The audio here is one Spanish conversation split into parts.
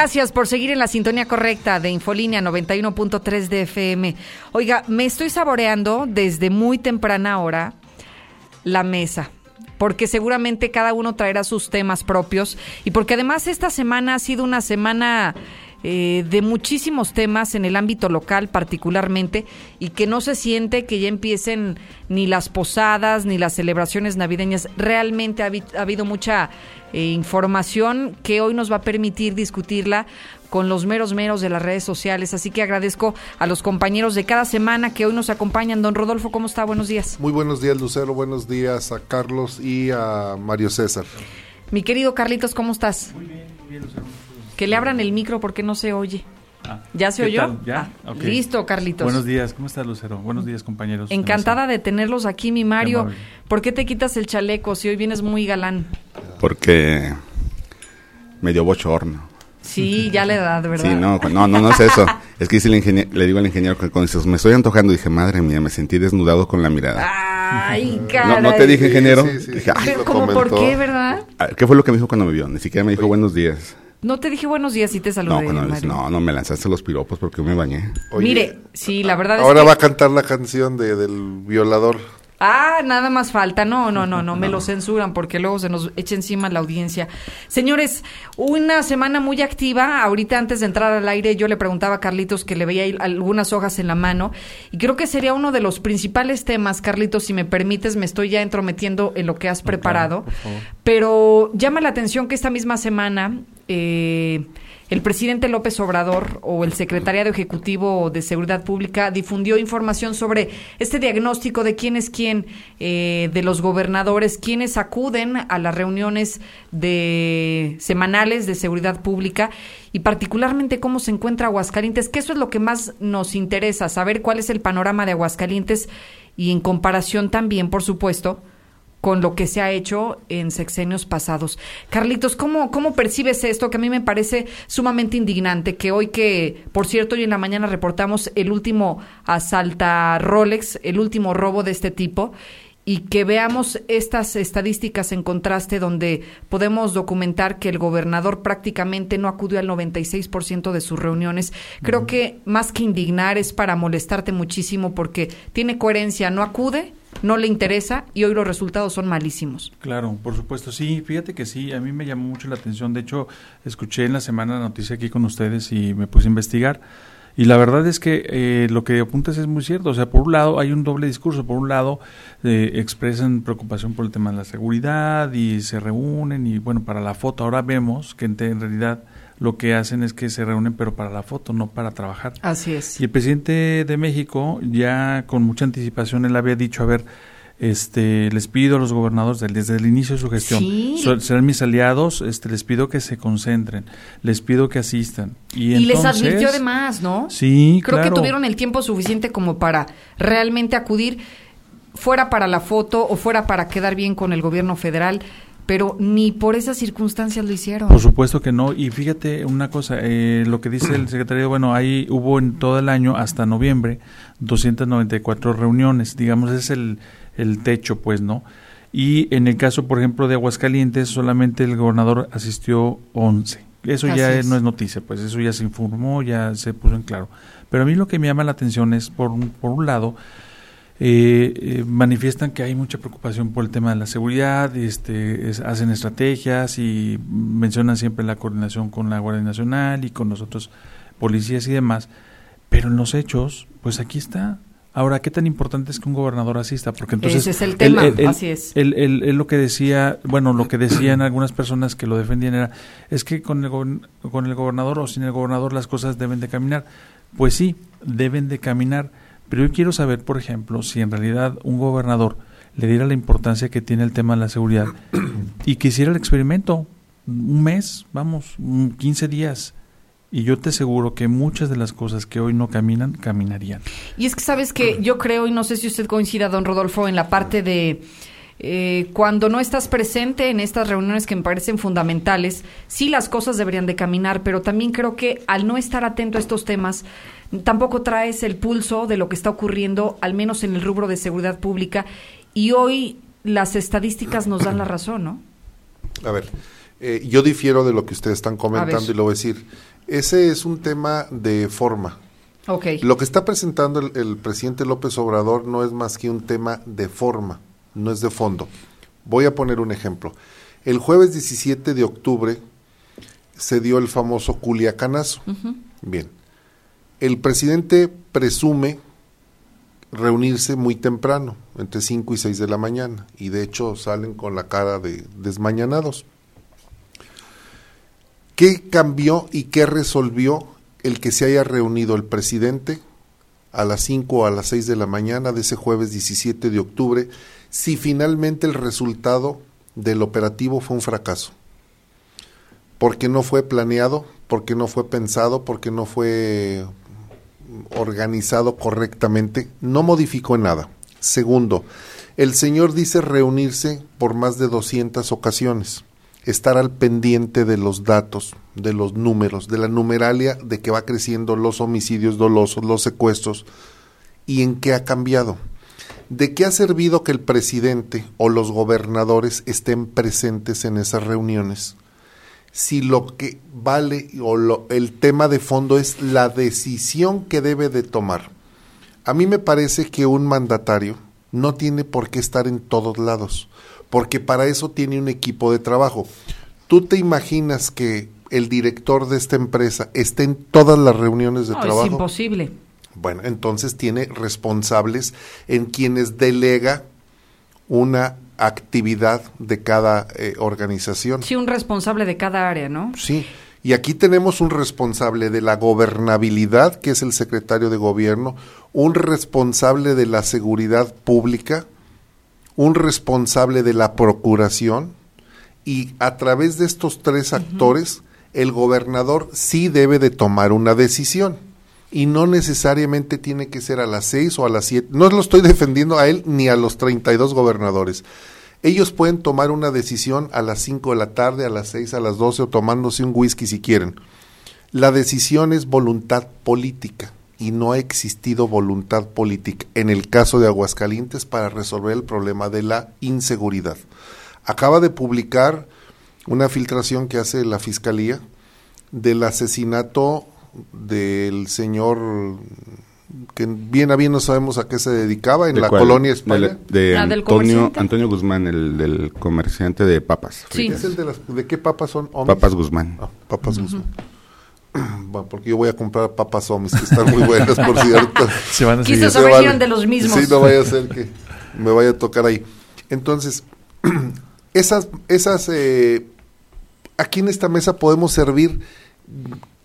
Gracias por seguir en la sintonía correcta de Infolínea 91.3 de FM. Oiga, me estoy saboreando desde muy temprana hora la mesa porque seguramente cada uno traerá sus temas propios y porque además esta semana ha sido una semana eh, de muchísimos temas en el ámbito local particularmente y que no se siente que ya empiecen ni las posadas ni las celebraciones navideñas. Realmente ha, habido mucha eh, información que hoy nos va a permitir discutirla con los meros meros de las redes sociales. Así que agradezco a los compañeros de cada semana que hoy nos acompañan. Don Rodolfo, ¿cómo está? Buenos días. Muy buenos días, Lucero. Buenos días a Carlos y a Mario César. Mi querido Carlitos, ¿cómo estás? Muy bien, muy bien, Lucero. Que le abran el micro porque no se oye. Ah, ¿Ya se oyó? ¿Ya? Ah, listo, Carlitos. Buenos días, ¿cómo estás, Lucero? Buenos días, compañeros. Encantada de tenerlos aquí, mi Mario. ¿Por qué te quitas el chaleco si hoy vienes muy galán? Porque me dio bochorno. Sí, ya le da, de verdad. Sí, no, no, no, es eso. Es que dice el le digo al ingeniero que cuando me estoy antojando, dije, madre mía, me sentí desnudado con la mirada. Ay, caray. ¿No, te dije, ingeniero? dije, ¿Cómo por qué, verdad? Ah, ¿Qué fue lo que me dijo cuando me vio? Ni siquiera me dijo buenos días. No te dije buenos días y te saludé. No, no, no, me lanzaste los piropos porque me bañé. Mire, sí, la verdad es que... Ahora va a cantar la canción de, del violador. Ah, nada más falta. No, no, no, no, me lo censuran porque luego se nos echa encima la audiencia. Señores, una semana muy activa. Ahorita antes de entrar al aire yo le preguntaba a Carlitos que le veía algunas hojas en la mano y creo que sería uno de los principales temas, Carlitos, si me permites, me estoy ya entrometiendo en lo que has preparado. Pero llama la atención que esta misma semana... Eh, el presidente López Obrador o el secretariado ejecutivo de Seguridad Pública difundió información sobre este diagnóstico de quién es quién eh, de los gobernadores, quienes acuden a las reuniones de semanales de seguridad pública y particularmente cómo se encuentra Aguascalientes, que eso es lo que más nos interesa, saber cuál es el panorama de Aguascalientes y en comparación también, por supuesto, con lo que se ha hecho en sexenios pasados. Carlitos, ¿cómo, ¿cómo percibes esto? Que a mí me parece sumamente indignante, que hoy que, por cierto, hoy en la mañana reportamos el último asalta Rolex, el último robo de este tipo, y que veamos estas estadísticas en contraste donde podemos documentar que el gobernador prácticamente no acudió al 96% de sus reuniones. Creo que más que indignar es para molestarte muchísimo porque tiene coherencia, no acude no le interesa y hoy los resultados son malísimos. Claro, por supuesto, sí, fíjate que sí, a mí me llamó mucho la atención, de hecho, escuché en la semana la noticia aquí con ustedes y me puse a investigar. Y la verdad es que eh, lo que apuntas es muy cierto. O sea, por un lado hay un doble discurso. Por un lado eh, expresan preocupación por el tema de la seguridad y se reúnen y bueno, para la foto ahora vemos que en realidad lo que hacen es que se reúnen pero para la foto, no para trabajar. Así es. Y el presidente de México ya con mucha anticipación él había dicho, a ver, este les pido a los gobernadores desde el inicio de su gestión serán mis aliados este les pido que se concentren les pido que asistan. Y, les advirtió además no sí creo que tuvieron el tiempo suficiente como para realmente acudir fuera para la foto o fuera para quedar bien con el gobierno federal pero ni por esas circunstancias lo hicieron. Por supuesto que no. Y fíjate una cosa, eh, lo que dice el secretario, bueno, ahí hubo en todo el año hasta noviembre 294 reuniones, digamos, es el, el techo, pues, ¿no? Y en el caso, por ejemplo, de Aguascalientes, solamente el gobernador asistió 11. Eso ya no es noticia, pues eso ya se informó, ya se puso en claro. Pero a mí lo que me llama la atención es, por por un lado, eh, eh, manifiestan que hay mucha preocupación por el tema de la seguridad, este, hacen estrategias y mencionan siempre la coordinación con la Guardia Nacional y con los otros policías y demás, pero en los hechos, pues aquí está. Ahora, ¿qué tan importante es que un gobernador asista? Porque entonces ese es el tema, así es. Él, lo que decía, bueno, lo que decían algunas personas que lo defendían era, es que con el, con el gobernador o sin el gobernador las cosas deben de caminar. Pues sí, deben de caminar pero yo quiero saber, por ejemplo, si en realidad un gobernador le diera la importancia que tiene el tema de la seguridad y que hiciera el experimento, un mes, vamos, 15 días, y yo te aseguro que muchas de las cosas que hoy no caminan, caminarían. Y es que sabes que yo creo, y no sé si usted coincida, don Rodolfo, en la parte de eh, cuando no estás presente en estas reuniones que me parecen fundamentales, sí las cosas deberían de caminar, pero también creo que al no estar atento a estos temas, tampoco traes el pulso de lo que está ocurriendo, al menos en el rubro de seguridad pública, y hoy las estadísticas nos dan la razón, ¿no? A ver, Eh, yo difiero de lo que ustedes están comentando y lo voy a decir. Ese es un tema de forma. Ok. Lo que está presentando el, el presidente López Obrador no es más que un tema de forma, no es de fondo. Voy a poner un ejemplo. El jueves 17 de octubre se dio el famoso Culiacanazo. Bien. El presidente presume reunirse muy temprano, entre 5 y 6 de la mañana, y de hecho salen con la cara de desmañanados. ¿Qué cambió y qué resolvió el que se haya reunido el presidente a las 5 o a las 6 de la mañana de ese jueves 17 de octubre si finalmente el resultado del operativo fue un fracaso? Porque no fue planeado, porque no fue pensado, porque no fue organizado correctamente, no modificó en nada. Segundo, el señor dice reunirse por más de 200 ocasiones, estar al pendiente de los datos, de los números, de la numeralia de que va creciendo los homicidios dolosos, los secuestros, y en qué ha cambiado. ¿De qué ha servido que el presidente o los gobernadores estén presentes en esas reuniones? si lo que vale o lo, el tema de fondo es la decisión que debe de tomar. A mí me parece que un mandatario no tiene por qué estar en todos lados, porque para eso tiene un equipo de trabajo. ¿Tú te imaginas que el director de esta empresa esté en todas las reuniones de No, trabajo? es imposible. Bueno, entonces tiene responsables en quienes delega una actividad de cada eh, organización. Sí, un responsable de cada área, ¿no? Sí, y aquí tenemos un responsable de la gobernabilidad, que es el secretario de gobierno, un responsable de la seguridad pública, un responsable de la procuración, y a través de estos tres actores, el gobernador sí debe de tomar una decisión. Y no necesariamente tiene que ser a las seis o a las siete. No lo estoy defendiendo a él ni a los 32 gobernadores. Ellos pueden tomar una decisión a las 5 de la tarde, a las 6, a las 12 o tomándose un whisky si quieren. La decisión es voluntad política y no ha existido voluntad política en el caso de Aguascalientes para resolver el problema de la inseguridad. Acaba de publicar una filtración que hace la Fiscalía del asesinato del señor que bien a bien no sabemos a qué se dedicaba en ¿De la cuál? colonia De, España. la- de Ah, Antonio. Antonio Guzmán, el del comerciante de papas. Sí. Es el de las ¿De qué papas son? Omis? Papas Guzmán. Ah, papas Guzmán. Bueno, porque yo voy a comprar papas Omis, que están muy buenas, por cierto. Se van a saber Se si vale. de los mismos. Sí, no vaya a ser que me vaya a tocar ahí. Entonces, esas, esas, eh, aquí en esta mesa podemos servir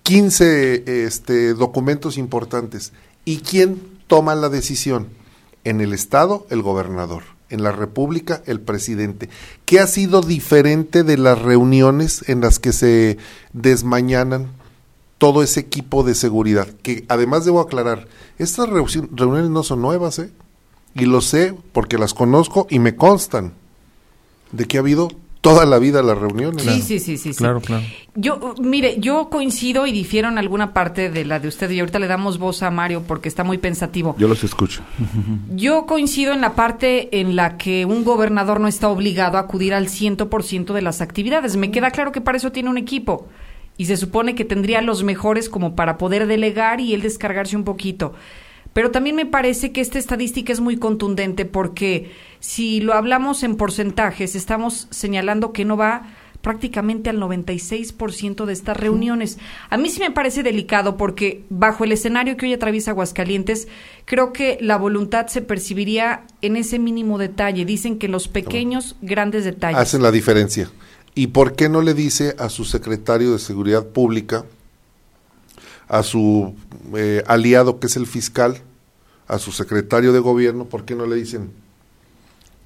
15 este, documentos importantes. ¿Y quién toma la decisión? En el Estado, el gobernador. En la República, el presidente. ¿Qué ha sido diferente de las reuniones en las que se desmañanan todo ese equipo de seguridad? Que además debo aclarar, estas reu- reuniones no son nuevas, ¿eh? Y lo sé porque las conozco y me constan de que ha habido toda la vida las reuniones. Sí, sí, sí, sí, sí. Claro, claro. Yo, mire, yo coincido y difiero en alguna parte de la de usted y ahorita le damos voz a Mario porque está muy pensativo. Yo los escucho. Yo coincido en la parte en la que un gobernador no está obligado a acudir al 100% de las actividades. Me queda claro que para eso tiene un equipo y se supone que tendría los mejores como para poder delegar y él descargarse un poquito. Pero también me parece que esta estadística es muy contundente porque si lo hablamos en porcentajes, estamos señalando que no va prácticamente al 96% de estas reuniones. A mí sí me parece delicado porque bajo el escenario que hoy atraviesa Aguascalientes, creo que la voluntad se percibiría en ese mínimo detalle. Dicen que los pequeños, grandes detalles. Hacen la diferencia. ¿Y por qué no le dice a su secretario de Seguridad Pública, a su eh, aliado que es el fiscal, a su secretario de gobierno, por qué no le dicen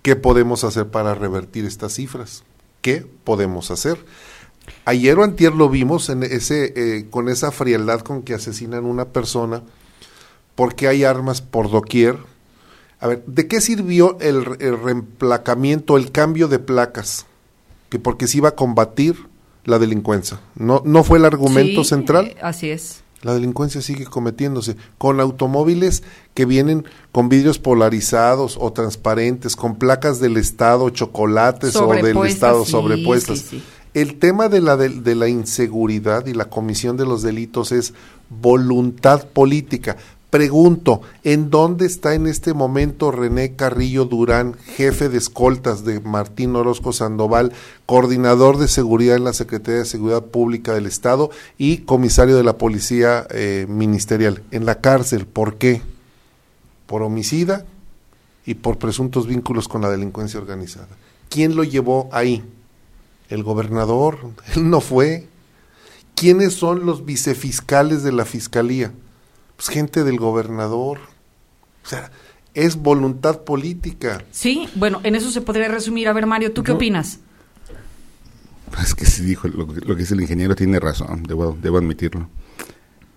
qué podemos hacer para revertir estas cifras? ¿Qué podemos hacer? Ayer o antier lo vimos en ese, eh, con esa frialdad con que asesinan una persona, porque hay armas por doquier. A ver, ¿de qué sirvió el, el reemplacamiento, el cambio de placas? Que porque se iba a combatir la delincuencia. No, no fue el argumento Sí, central. eh, así es. La delincuencia sigue cometiéndose con automóviles que vienen con vidrios polarizados o transparentes, con placas del Estado, chocolates o del Estado sí, sobrepuestas. sí, sí. El tema de la, de, de la inseguridad y la comisión de los delitos es voluntad política. Pregunto, ¿en dónde está en este momento René Carrillo Durán, jefe de escoltas de Martín Orozco Sandoval, coordinador de seguridad en la Secretaría de Seguridad Pública del Estado y comisario de la Policía eh, Ministerial? En la cárcel. ¿Por qué? Por homicida y por presuntos vínculos con la delincuencia organizada. ¿Quién lo llevó ahí? ¿El gobernador? Él no fue. ¿Quiénes son los vicefiscales de la Fiscalía? Pues gente del gobernador. O sea, es voluntad política. Sí, bueno, en eso se podría resumir. A ver, Mario, ¿tú qué opinas? Es que sí dijo, lo, lo, que dice el ingeniero tiene razón, debo, debo admitirlo.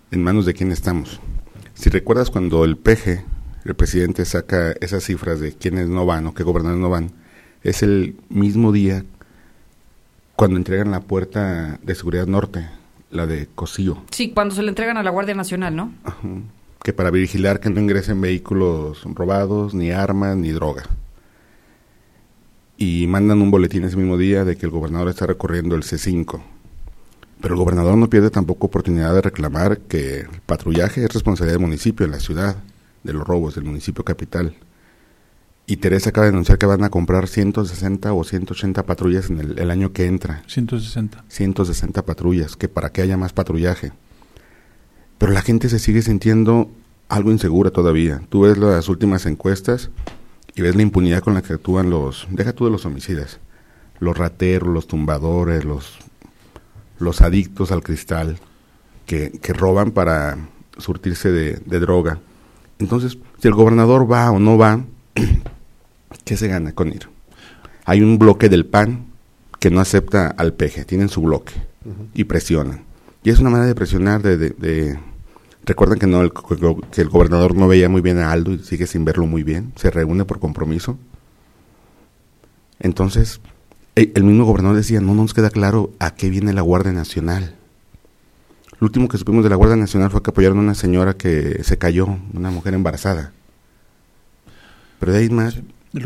¿En manos de quién estamos? Si recuerdas cuando el PG, el presidente, saca esas cifras de quiénes no van o qué gobernadores no van, es el mismo día cuando entregan la puerta de seguridad norte la de Cosío. Sí, cuando se le entregan a la Guardia Nacional, ¿no? Ajá. Que para vigilar que no ingresen vehículos robados, ni armas, ni droga. Y mandan un boletín ese mismo día de que el gobernador está recorriendo el C5. Pero el gobernador no pierde tampoco oportunidad de reclamar que el patrullaje es responsabilidad del municipio, de la ciudad, de los robos, del municipio capital. Y Teresa acaba de anunciar que van a comprar 160 o 180 patrullas en el, el, año que entra. 160. 160 patrullas, que para que haya más patrullaje. Pero la gente se sigue sintiendo algo insegura todavía. Tú ves las últimas encuestas y ves la impunidad con la que actúan los, deja tú de los homicidas, los rateros, los tumbadores, los, los adictos al cristal, que, que roban para surtirse de, de droga. Entonces, si el gobernador va o no va, ¿qué se gana con ir? Hay un bloque del PAN que no acepta al peje, tienen su bloque uh -huh. y presionan. Y es una manera de presionar, de... de, de recuerdan que no el, que el gobernador no veía muy bien a Aldo y sigue sin verlo muy bien, se reúne por compromiso. Entonces, el, el mismo gobernador decía, no, no nos queda claro a qué viene la Guardia Nacional. Lo último que supimos de la Guardia Nacional fue que apoyaron a una señora que se cayó, una mujer embarazada. Pero de ahí más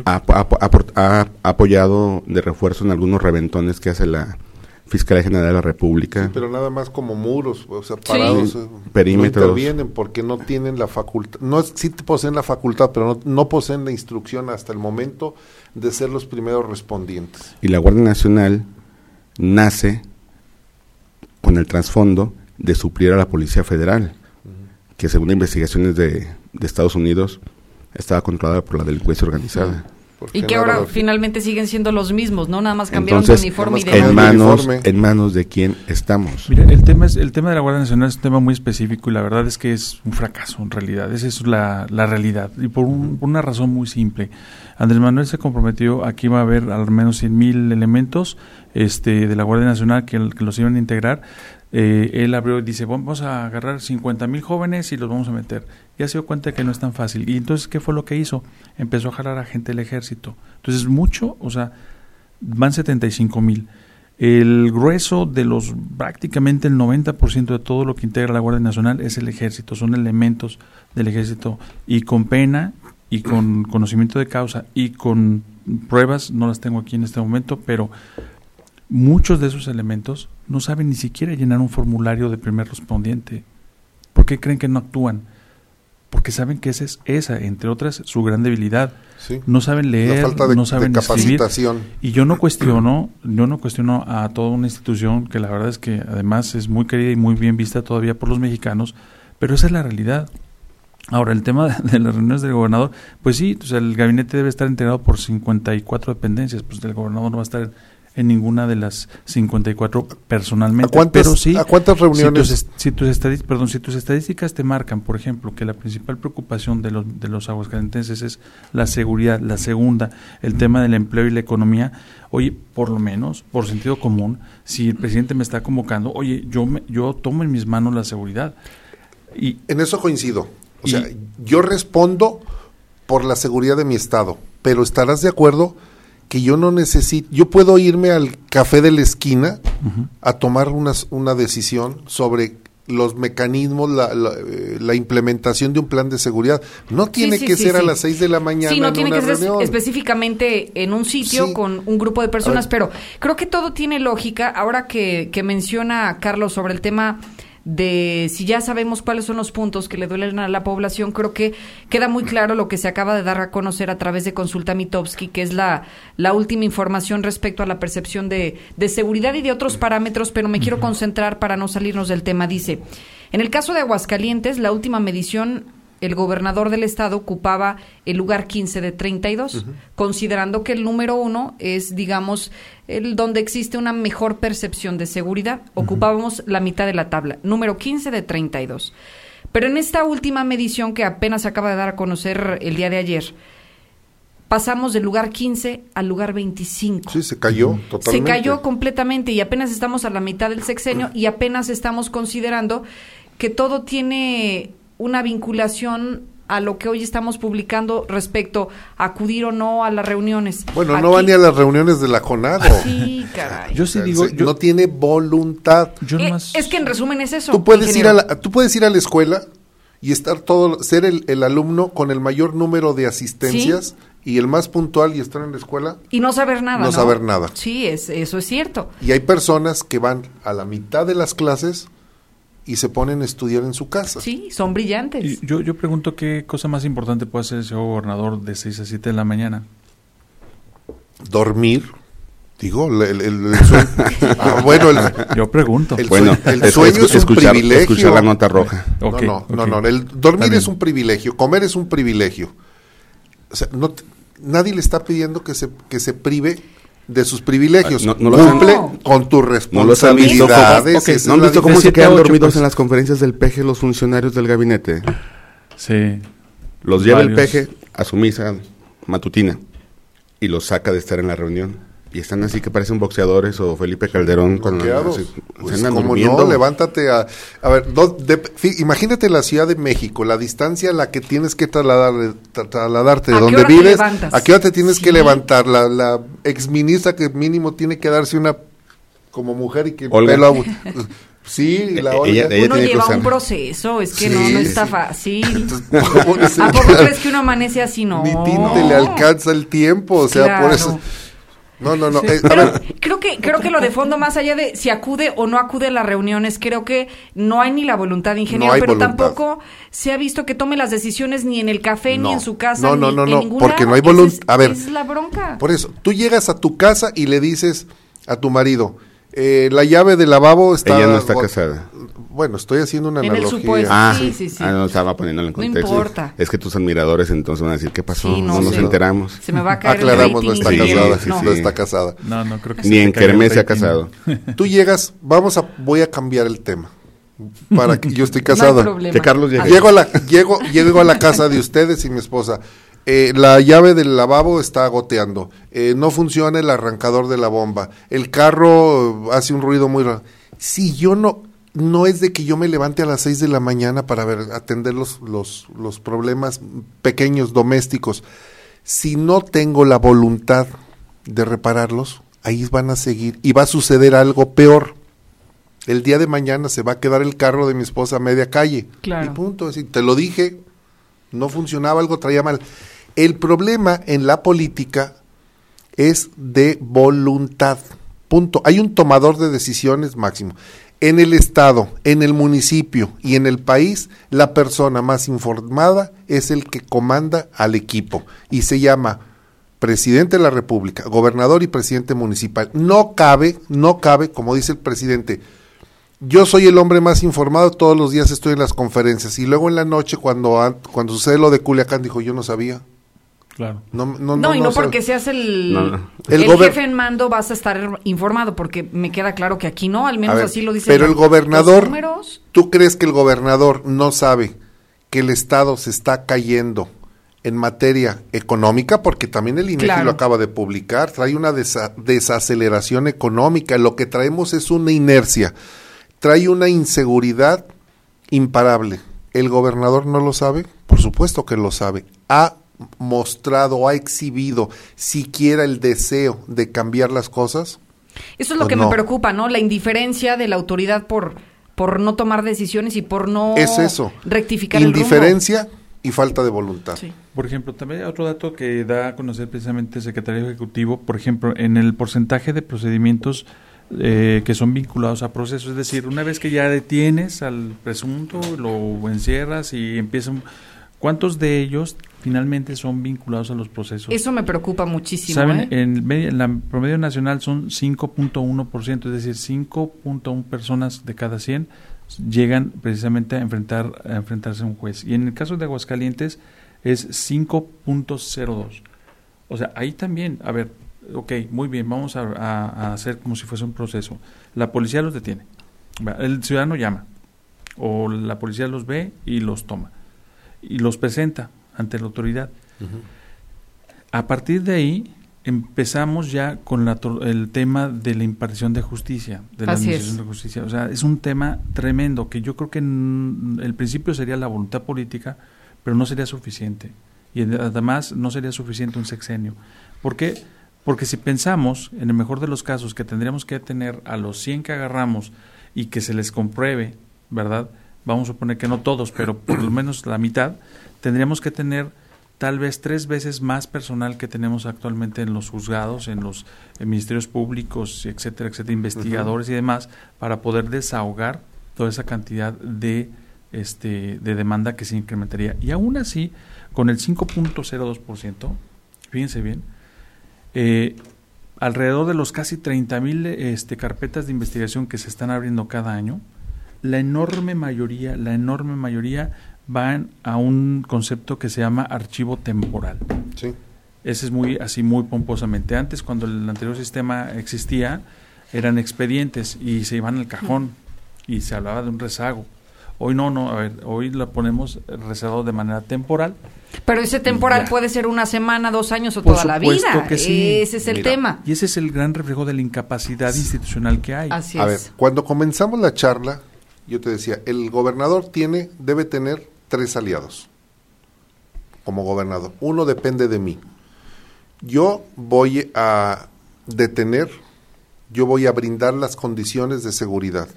ha, ha, ha, apoyado de refuerzo en algunos reventones que hace la Fiscalía General de la República. Sí, pero nada más como muros, o sea, parados. Sí. Perímetros. No intervienen porque no tienen la facultad, no sí poseen la facultad, pero no, no poseen la instrucción hasta el momento de ser los primeros respondientes. Y la Guardia Nacional nace con el trasfondo de suplir a la Policía Federal, uh -huh. que según investigaciones de, de Estados Unidos, estaba controlada por la delincuencia organizada. Y que ahora finalmente siguen siendo los mismos, ¿no? Nada más cambiaron Entonces, de uniforme y de en manos, en manos de quién estamos. Mira, el tema es el tema de la Guardia Nacional es un tema muy específico y la verdad es que es un fracaso en realidad. Esa es la, la realidad y por, un, por, una razón muy simple. Andrés Manuel se comprometió a que iba a haber al menos 100 mil elementos este, de la Guardia Nacional que, que los iban a integrar eh, él abrió y dice, vamos a agarrar 50 mil jóvenes y los vamos a meter. Ya se dio cuenta que no es tan fácil. Y entonces, ¿qué fue lo que hizo? Empezó a jalar a gente del ejército. Entonces, mucho, o sea, van 75 mil. El grueso de los, prácticamente el 90% de todo lo que integra la Guardia Nacional es el ejército, son elementos del ejército. Y con pena y con conocimiento de causa y con pruebas, no las tengo aquí en este momento, pero muchos de esos elementos no saben ni siquiera llenar un formulario de primer respondiente. ¿Por qué creen que no actúan? Porque saben que esa es esa, entre otras, su gran debilidad. Sí. No saben leer, de, no saben de escribir. Y yo no cuestiono, yo no cuestiono a toda una institución que la verdad es que además es muy querida y muy bien vista todavía por los mexicanos, pero esa es la realidad. Ahora, el tema de, de las reuniones del gobernador, pues sí, o sea, el gabinete debe estar integrado por 54 dependencias, pues el gobernador no va a estar en ninguna de las 54 personalmente. ¿A cuántas, pero sí, ¿a cuántas reuniones? Si tus, si tus, estadísticas, perdón, si tus estadísticas te marcan, por ejemplo, que la principal preocupación de los, de los aguascalentenses es la seguridad, la segunda, el tema del empleo y la economía, oye, por lo menos, por sentido común, si el presidente me está convocando, oye, yo, me, yo tomo en mis manos la seguridad. Y, en eso coincido. O y, sea, yo respondo por la seguridad de mi Estado, pero estarás de acuerdo que yo no necesito, yo puedo irme al café de la esquina uh -huh. a tomar una, una decisión sobre los mecanismos, la, la, eh, la, implementación de un plan de seguridad. No tiene sí, sí, que sí, ser a las 6 de la mañana. Sí, no en tiene una que ser específicamente en un sitio con un grupo de personas, pero creo que todo tiene lógica. Ahora que, que menciona Carlos sobre el tema de si ya sabemos cuáles son los puntos que le duelen a la población, creo que queda muy claro lo que se acaba de dar a conocer a través de Consulta Mitowski, que es la, la última información respecto a la percepción de, de seguridad y de otros parámetros, pero me quiero concentrar para no salirnos del tema. Dice, en el caso de Aguascalientes, la última medición el gobernador del estado ocupaba el lugar 15 de 32, uh -huh. considerando que el número uno es, digamos, el donde existe una mejor percepción de seguridad. Uh -huh. Ocupábamos la mitad de la tabla, número 15 de 32. Pero en esta última medición que apenas acaba de dar a conocer el día de ayer, pasamos del lugar 15 al lugar 25. Sí, se cayó totalmente. Se cayó completamente y apenas estamos a la mitad del sexenio y apenas estamos considerando que todo tiene una vinculación a lo que hoy estamos publicando respecto a acudir o no a las reuniones. Bueno, Aquí, no va ni a las reuniones de la CONADO. Sí, caray. Yo sí digo, yo, no tiene voluntad. yo Eh, nomás- es que en resumen es eso. Tú puedes ir a la, tú puedes ir a la escuela y estar todo, ser el, el alumno con el mayor número de asistencias y el más puntual y estar en la escuela. Y no saber nada. No saber nada. Sí, es, eso es cierto. Y hay personas que van a la mitad de las clases y se ponen a estudiar en su casa. Sí, son brillantes. y yo, yo pregunto qué cosa más importante puede hacer el señor gobernador de 6 a 7 de la mañana. Dormir. Digo, el, el- el- sueño. Ah, bueno, el, Yo pregunto. El Bueno, sueño- el es- sueño es un escuchar, privilegio. escuchar la nota roja. Ok, no, no, ok. no, no, el dormir bien. es un privilegio, comer es un privilegio. O sea, no, nadie le está pidiendo que se, que se prive de sus privilegios. Ah, no- no lo Cumple han- con tus responsabilidades. ¿No han visto cómo se quedan dormidos pues. en las conferencias del peje los funcionarios del gabinete? Sí. Los lleva el Varios. peje a su misa matutina y los saca de estar en la reunión. Y están así que parecen boxeadores o Felipe Calderón cuando Pues, se como durmiendo. no, levántate a... A ver, do- de- fi- imagínate la Ciudad de México, la distancia a la que tienes que trasladar, tra- trasladarte de ¿A qué donde hora te vives, levantas? a qué hora te tienes que levantar, la, la exministra que mínimo tiene que darse una como mujer y que el Olga. pelo... Sí, la Eh, Olga. ella- ella Uno lleva un proceso, es que no, Sí, no está sí. fácil. Entonces, ¿cómo se- ¿A poco crees que uno amanece así? No. Ni tinte le alcanza el tiempo, o sea, por eso... No, no, no. eh, a Pero ver, creo que creo que lo de fondo más allá de si acude o no acude a las reuniones, creo que no hay ni la voluntad de ingeniero, No pero voluntad. tampoco se ha visto que tome las decisiones ni en el café No. ni en su casa No, no, ni no, en no, ningún porque no hay Esa volun- es- a ver. es la bronca. Por eso, tú llegas a tu casa y le dices a tu marido, eh, la llave del lavabo está... Ella no está casada. Bueno, estoy haciendo una En el analogía. supuesto. Ah, Sí, sí, sí. Ah, no estaba poniéndolo en No contexto. importa. Es que tus admiradores entonces van a decir, ¿qué pasó? Sí, no, no nos enteramos. Se me va a caer Aclaramos, el no está casada, sí, No. no está casada. No, no creo que Ni se en el Kermés se ha casado. Tú llegas, vamos a, voy a cambiar el tema. Para que yo estoy No hay casado. problema. Que Carlos llegue. Llego a la, llego, llego a la casa de ustedes y mi esposa. Eh, la llave del lavabo está goteando. Eh, no funciona el arrancador de la bomba. El carro hace un ruido muy raro. Si yo no, no es de que yo me levante a las 6 de la mañana para ver, atender los, los, los problemas pequeños domésticos. Si no tengo la voluntad de repararlos, ahí van a seguir y va a suceder algo peor. El día de mañana se va a quedar el carro de mi esposa a media calle. Claro. Y punto. Decir, te lo dije, no funcionaba, algo traía mal. El problema en la política es de voluntad. Punto. Hay un tomador de decisiones máximo. En el Estado, en el municipio y en el país, la persona más informada es el que comanda al equipo y se llama presidente de la República, gobernador y presidente municipal. No cabe, no cabe, como dice el presidente, yo soy el hombre más informado, todos los días estoy en las conferencias y luego en la noche cuando, an- cuando sucede lo de Culiacán dijo yo no sabía. Claro. No, no, No, y no, porque seas el, No, no. El el, jefe en mando vas a estar informado, porque me queda claro que aquí no, al menos ver, así lo dice. Pero el gobernador, números. ¿tú crees que el gobernador no sabe que el Estado se está cayendo en materia económica? Porque también el INEGI Claro. lo acaba de publicar, trae una desa- desaceleración económica, lo que traemos es una inercia, trae una inseguridad imparable. ¿El gobernador no lo sabe? Por supuesto que lo sabe. Ha mostrado, ha exhibido siquiera el deseo de cambiar las cosas. Eso es lo ¿O que no? me preocupa, ¿no? La indiferencia de la autoridad por por no tomar decisiones y por no Es eso. rectificar el rumbo. Indiferencia y falta de voluntad. Sí. Por ejemplo, también hay otro dato que da a conocer precisamente el secretario ejecutivo, por ejemplo, en el porcentaje de procedimientos eh, que son vinculados a procesos, es decir, una vez que ya detienes al presunto, lo encierras y empiezan, ¿cuántos de ellos finalmente son vinculados a los procesos? Eso me preocupa muchísimo. Saben, ¿eh? en, el medio- en la promedio nacional son 5.1%, es decir, 5.1 personas de cada 100 llegan precisamente a enfrentar a enfrentarse a un juez. Y en el caso de Aguascalientes es 5.02. O sea, ahí también, a ver, ok, muy bien, vamos a, a- a hacer como si fuese un proceso. La policía los detiene, el ciudadano llama, o la policía los ve y los toma, y los presenta ante la autoridad. A partir de ahí empezamos ya con la tor- el tema de la impartición de justicia, de la Así administración es. de justicia. O sea, es un tema tremendo que yo creo que en el principio sería la voluntad política, pero no sería suficiente. Y además no sería suficiente un sexenio. ¿Por qué? Porque si pensamos, en el mejor de los casos, que tendríamos que tener a los 100 que agarramos y que se les compruebe, ¿verdad? Vamos a suponer que no todos, pero por lo menos la mitad, tendríamos que tener tal vez tres veces más personal que tenemos actualmente en los juzgados, en los ministerios públicos, etcétera, etcétera, investigadores y demás, para poder desahogar toda esa cantidad de este de demanda que se incrementaría. Y aún así, con el 5.02%, fíjense bien, eh, alrededor de los casi 30 mil este, carpetas de investigación que se están abriendo cada año, la enorme mayoría, la enorme mayoría van a un concepto que se llama archivo temporal. Sí. Ese es muy así muy pomposamente. Antes, cuando el anterior sistema existía, eran expedientes y se iban al cajón y se hablaba de un rezago. Hoy no, no, a ver, hoy lo ponemos rezagado de manera temporal. Pero ese temporal puede ser una semana, dos años o Por toda la vida. que sí. Ese es el Mira. tema. Y ese es el gran reflejo de la incapacidad institucional que hay. Así A ver, cuando comenzamos la charla, yo te decía, el gobernador tiene, debe tener tres aliados como gobernador. Uno depende de mí. Yo voy a detener, yo voy a brindar las condiciones de seguridad.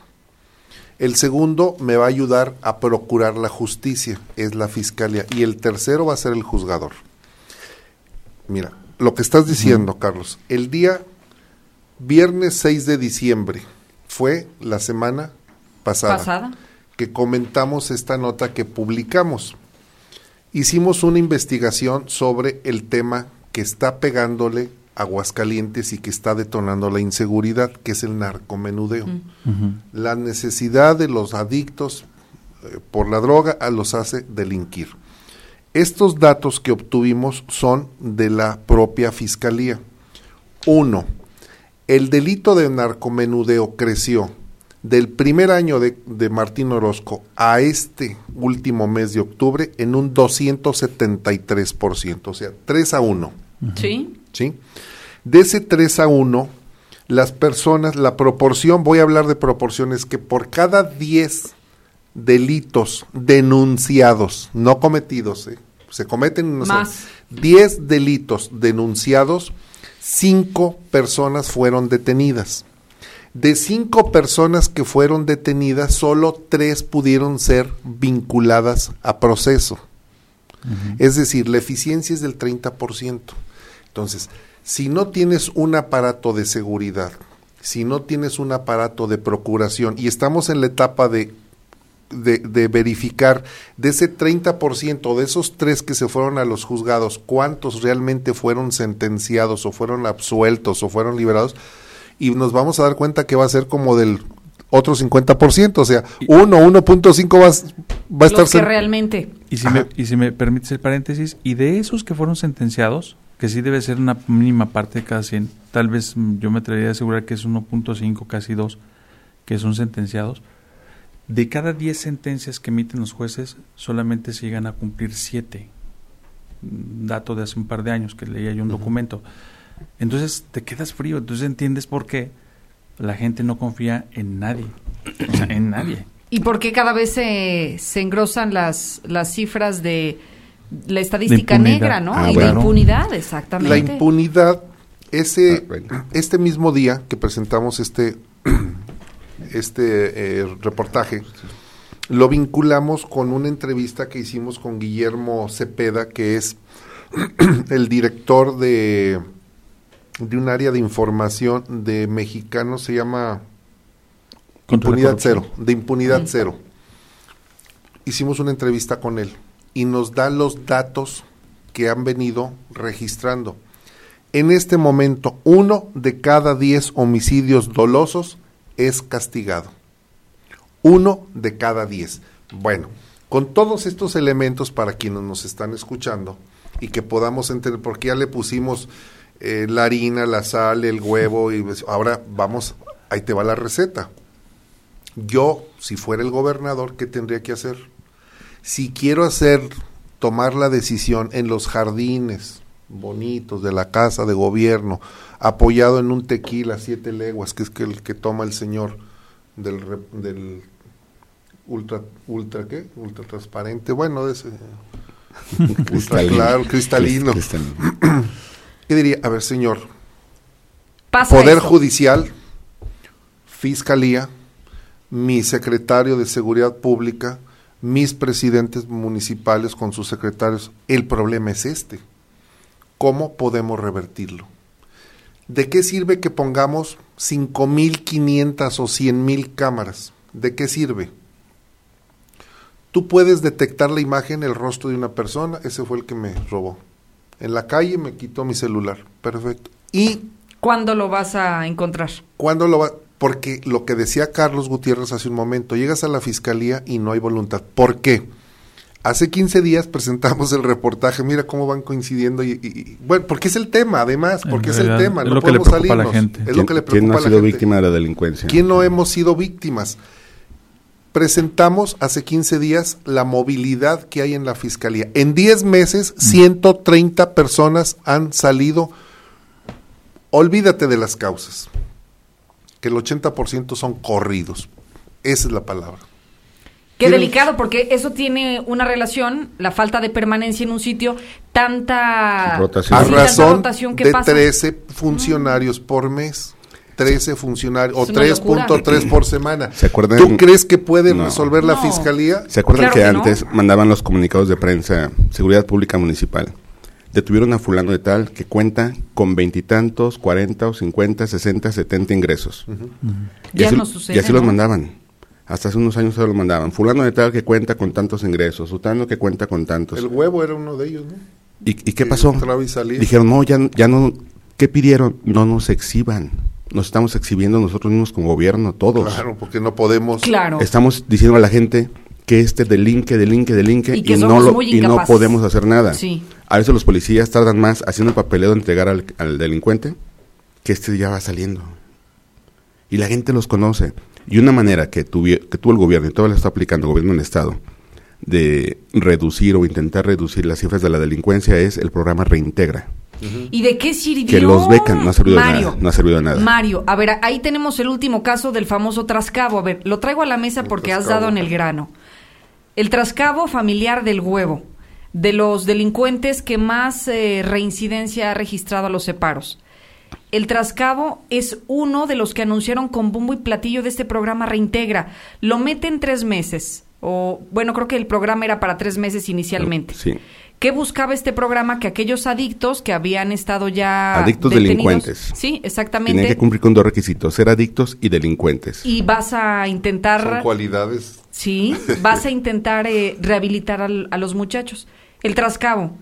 El segundo me va a ayudar a procurar la justicia, es la fiscalía. Y el tercero va a ser el juzgador. Mira, lo que estás diciendo, Carlos, el día viernes 6 de diciembre fue la semana pasada, Pasada. Que comentamos esta nota que publicamos. Hicimos una investigación sobre el tema que está pegándole a Aguascalientes y que está detonando la inseguridad, que es el narcomenudeo. La necesidad de los adictos eh, por la droga a los hace delinquir. Estos datos que obtuvimos son de la propia fiscalía. Uno, el delito de narcomenudeo creció del primer año de, de Martín Orozco a este último mes de octubre en un 273%, o sea, 3 a 1. Sí. ¿sí? De ese 3 a 1, las personas, la proporción, voy a hablar de proporciones, que por cada 10 delitos denunciados, no cometidos, ¿eh? se cometen no sé, Más. 10 delitos denunciados, 5 personas fueron detenidas. De 5 personas que fueron detenidas, solo 3 pudieron ser vinculadas a proceso. Es decir, la eficiencia es del 30%. Entonces, si no tienes un aparato de seguridad, si no tienes un aparato de procuración, y estamos en la etapa de, de, de verificar de ese 30%, de esos tres que se fueron a los juzgados, cuántos realmente fueron sentenciados o fueron absueltos o fueron liberados, y nos vamos a dar cuenta que va a ser como del otro 50%, o sea, 1, 1.5 va, va a estar... Los que sen- realmente. Y si, Ajá. me, y si me permites el paréntesis, y de esos que fueron sentenciados, que sí debe ser una mínima parte de cada 100, tal vez yo me atrevería a asegurar que es 1.5, casi 2, que son sentenciados, de cada 10 sentencias que emiten los jueces, solamente se llegan a cumplir 7. Dato de hace un par de años que leía yo un documento. Entonces te quedas frío, entonces entiendes por qué la gente no confía en nadie. O sea, en nadie. ¿Y por qué cada vez se, se engrosan las, las cifras de la estadística negra, ¿no? Ah, y bueno. la impunidad, exactamente. La impunidad, ese, Ah, este mismo día que presentamos este, este eh, reportaje, lo vinculamos con una entrevista que hicimos con Guillermo Cepeda, que es el director de, de un área de información de mexicanos, se llama Impunidad Cero, de Impunidad Cero. Hicimos una entrevista con él y nos da los datos que han venido registrando. En este momento, uno de cada diez homicidios dolosos es castigado. Uno de cada diez. Bueno, con todos estos elementos para quienes nos están escuchando y que podamos entender, porque ya le pusimos eh, la harina, la sal, el huevo, y pues, ahora vamos, ahí te va la receta. Yo, si fuera el gobernador, ¿qué tendría que hacer? Si quiero hacer, tomar la decisión en los jardines bonitos de la casa de gobierno, apoyado en un tequila siete leguas, que es que el que toma el señor del, del ultra, ultra, ¿qué? Ultra transparente, bueno, de ese ultra claro, cristalino. ¿Qué diría? A ver, señor, Poder Judicial, Fiscalía, mi secretario de Seguridad Pública, mis presidentes municipales con sus secretarios, el problema es este. ¿Cómo podemos revertirlo? ¿De qué sirve que pongamos 5.500 o 100.000 cámaras? ¿De qué sirve? Tú puedes detectar la imagen, el rostro de una persona, ese fue el que me robó. En la calle me quitó mi celular, perfecto. ¿Y cuándo lo vas a encontrar? ¿Cuándo lo va? Porque lo que decía Carlos Gutiérrez hace un momento, llegas a la fiscalía y no hay voluntad. ¿Por qué? Hace 15 días presentamos el reportaje, mira cómo van coincidiendo y, bueno, porque es el tema, además, porque es el tema, no lo que le preocupa a la gente. Es lo que le preocupa ¿Quién no ha sido víctima de la delincuencia? ¿Quién no hemos sido víctimas? Presentamos hace 15 días la movilidad que hay en la fiscalía. En 10 meses, 130 mm. personas han salido. Olvídate de las causas, que el 80% son corridos. Esa es la palabra. Qué delicado, porque eso tiene una relación, la falta de permanencia en un sitio, tanta rotación, a razón que de 13 funcionarios por mes. 13 funcionarios o 3.3 por semana. ¿Se acuerdan? ¿Tú crees que puede resolver la fiscalía? ¿Se acuerdan que, antes mandaban los comunicados de prensa, Seguridad Pública Municipal? Detuvieron a fulano de tal que cuenta con veintitantos, cuarenta o cincuenta, sesenta, setenta ingresos. y, así, no sucede, y así los mandaban. Hasta hace unos años se lo mandaban. Fulano de tal que cuenta con tantos ingresos, Sutano que cuenta con tantos. El huevo era uno de ellos, ¿no? ¿Y, qué pasó? Dijeron, no, ya, ya no, ¿qué pidieron? No nos exhiban. Nos estamos exhibiendo nosotros mismos como gobierno, todos. Claro, porque no podemos. Claro. Estamos diciendo a la gente que este delinque, delinque, delinque y, no, lo, y no podemos hacer nada. Sí. A veces los policías tardan más haciendo el papeleo de entregar al, al delincuente que este ya va saliendo. Y la gente los conoce. Y una manera que, que tuvo el gobierno, y todo lo está aplicando el gobierno del Estado, de reducir o intentar reducir las cifras de la delincuencia es el programa Reintegra. ¿Y de qué sirvió? Que los becan, no ha servido de nada. No ha servido de nada. Mario, a ver, ahí tenemos el último caso del famoso trascabo. A ver, lo traigo a la mesa porque has dado en el grano. El trascabo familiar del huevo, de los delincuentes que más eh, reincidencia ha registrado a los separos. El Trascabo es uno de los que anunciaron con bombo y platillo de este programa Reintegra. Lo mete en tres meses. O, bueno, creo que el programa era para tres meses inicialmente. Sí. ¿Qué buscaba este programa? Que aquellos adictos que habían estado ya. Adictos delincuentes. Sí, exactamente. Tienen que cumplir con dos requisitos: ser adictos y delincuentes. Y vas a intentar. Son cualidades. Sí, vas a intentar eh, rehabilitar a los muchachos. El Trascabo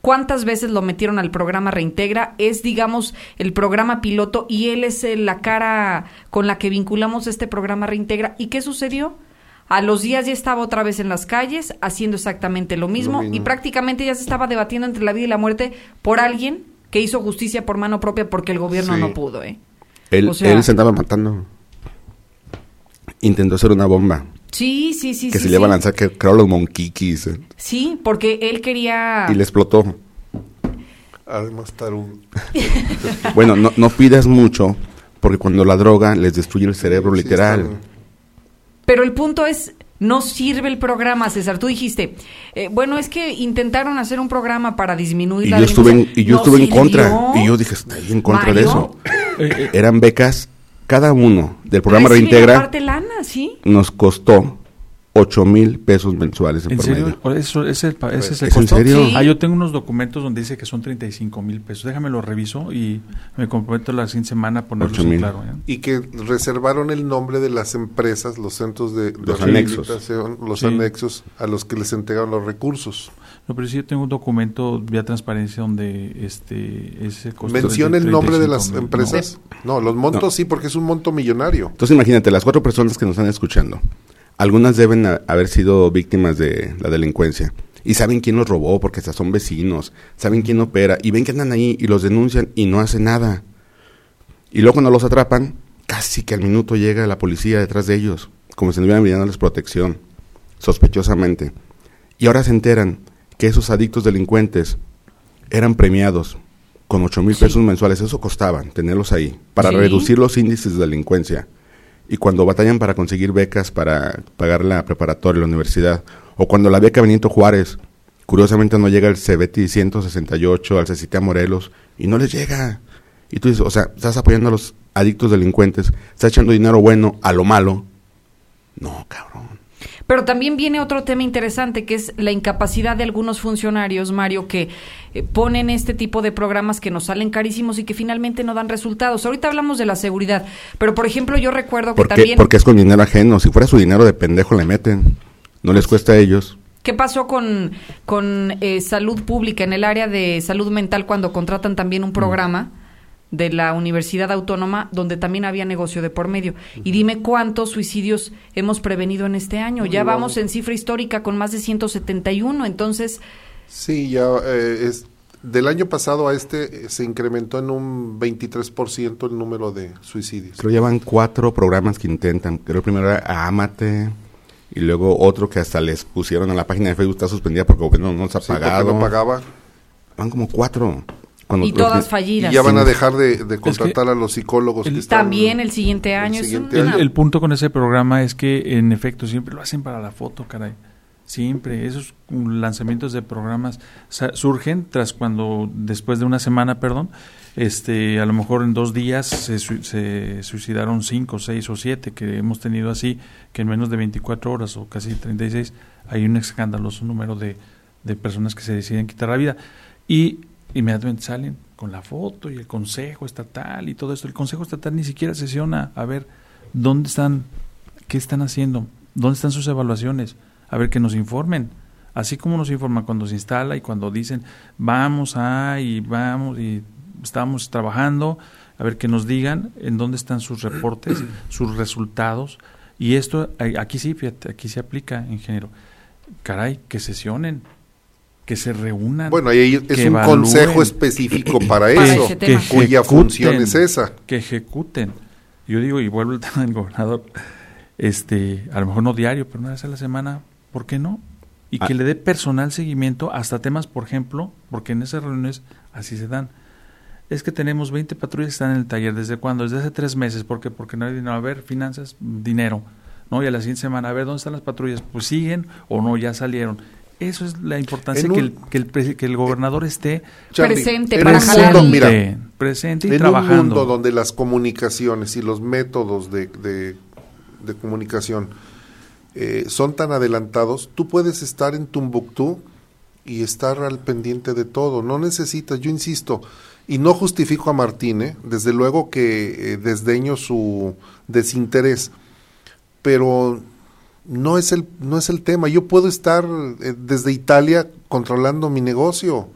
cuántas veces lo metieron al programa Reintegra, es digamos el programa piloto y él es eh, la cara con la que vinculamos este programa Reintegra. ¿Y qué sucedió? A los días ya estaba otra vez en las calles haciendo exactamente lo mismo, y prácticamente ya se estaba debatiendo entre la vida y la muerte por alguien que hizo justicia por mano propia porque el gobierno no pudo. ¿eh? Él, él se andaba matando. Intentó hacer una bomba Sí, sí, sí. Que se le iba a lanzar, que creo los monquiquis. Eh. Sí, porque él quería... Y le explotó. Además, tarú. bueno, no, no pidas mucho, porque cuando la droga les destruye el cerebro literal. Pero el punto es, no sirve el programa, César. Tú dijiste, eh, bueno, es que intentaron hacer un programa para disminuir y la yo estuve en, Y yo estuve en contra. Y yo dije, estoy en contra de eso. Eran becas Cada uno del programa Reintegra aparte lana, ¿sí? nos costó 8 mil pesos mensuales en, ¿En promedio. serio? ¿O Eso, ese, ese es el ¿Es en costo? serio? Sí. Ah, yo tengo unos documentos donde dice que son 35 mil pesos. Déjame lo reviso y me comprometo la siguiente semana a ponerlo en claro. ¿eh? Y que reservaron el nombre de las empresas, los centros de, de Los anexos. los Sí. anexos a los que les entregaron los recursos. No, pero sí yo tengo un documento vía transparencia donde este ese costo ¿Menciona es el nombre de las 35,000. empresas? No, los montos No. sí, porque es un monto millonario. Entonces imagínate, las cuatro personas que nos están escuchando, algunas deben haber sido víctimas de la delincuencia. Y saben quién los robó, porque hasta son vecinos, saben quién opera, y ven que andan ahí y los denuncian y no hacen nada. Y luego cuando los atrapan, casi que al minuto llega la policía detrás de ellos, como si estuvieran brindándoles protección, sospechosamente. Y ahora se enteran que esos adictos delincuentes eran premiados con ocho mil Sí. pesos mensuales. Eso costaban tenerlos ahí para Sí. reducir los índices de delincuencia. Y cuando batallan para conseguir becas para pagar la preparatoria, la universidad, o cuando la beca Benito Juárez, curiosamente no llega al CBT 168, al CECITA Morelos, y no les llega. Y tú dices, o sea, estás apoyando a los adictos delincuentes, estás echando dinero bueno a lo malo. No, cabrón. Pero también viene otro tema interesante que es la incapacidad de algunos funcionarios, Mario, que eh, ponen este tipo de programas que nos salen carísimos y que finalmente no dan resultados. Ahorita hablamos de la seguridad, pero por ejemplo yo recuerdo que ¿Por qué? también... Porque es con dinero ajeno. Si fuera su dinero de pendejo le meten. No les cuesta a ellos. ¿Qué pasó con, con eh, salud pública en el área de salud mental cuando contratan también Mm. un programa de la Universidad Autónoma donde también había negocio de por medio? Y dime cuántos suicidios hemos prevenido en este año. Ya No. vamos en cifra histórica con más de 171, entonces... Sí, ya eh, es del año pasado a este eh, se incrementó en un 23% el número de suicidios. Creo que llevan cuatro programas que intentan. Creo primero era Amate y luego otro que hasta les pusieron a la página de Facebook está suspendida porque gobierno no nos ha Sí, pagado. no pagaba. Van como cuatro. Cuando Y los- todas Y fallidas. ya van a dejar de, de contratar a los psicólogos. el- que están- También el siguiente año. es El, el punto con ese programa es que en efecto siempre lo hacen para la foto, caray. Siempre, esos lanzamientos de programas surgen tras cuando, después de una semana, perdón, este, a lo mejor en dos días se, se suicidaron cinco, seis o siete, que hemos tenido así, que en menos de 24 horas o casi 36 hay un escandaloso número de, de personas que se deciden quitar la vida. Y inmediatamente salen con la foto y el consejo estatal y todo esto. El consejo estatal ni siquiera sesiona a ver dónde están, qué están haciendo, dónde están sus evaluaciones, a ver que nos informen. Así como nos informan cuando se instala y cuando dicen vamos a y vamos y estamos trabajando, a ver que nos digan en dónde están sus reportes, sus resultados. Y esto, eh, aquí sí, fíjate, aquí se aplica, ingeniero. Caray, que sesionen, que se reúnan. Bueno, ahí es un evalúen, consejo específico para, Para eso, que cuya ejecuten, función es esa. Que ejecuten. Yo digo, y vuelvo al tema del gobernador, este, a lo mejor no diario, pero una vez a la semana, ¿por qué no? Y que Ah. le dé personal seguimiento hasta temas, por ejemplo, porque en esas reuniones así se dan. Es que tenemos 20 patrullas que están en el taller. ¿Desde cuándo? Desde hace tres meses. ¿Por qué? Porque no hay dinero. A ver, finanzas, dinero. ¿No? Y a la siguiente semana, a ver, ¿dónde están las patrullas? Pues siguen o no, ya salieron. Eso es la importancia En que, el, que, el, que el gobernador esté Charlie, Presente en para un jalar. mundo, mira, presente, y en trabajando. un mundo donde las comunicaciones y los métodos de, de- de comunicación eh, son tan adelantados, tú puedes estar en Tumbuktu y estar al pendiente de todo. No necesitas, yo insisto, y no justifico a Martín, ¿eh? desde luego que eh, desdeño su desinterés, pero no es el no es el tema. Yo puedo estar eh, desde Italia controlando mi negocio,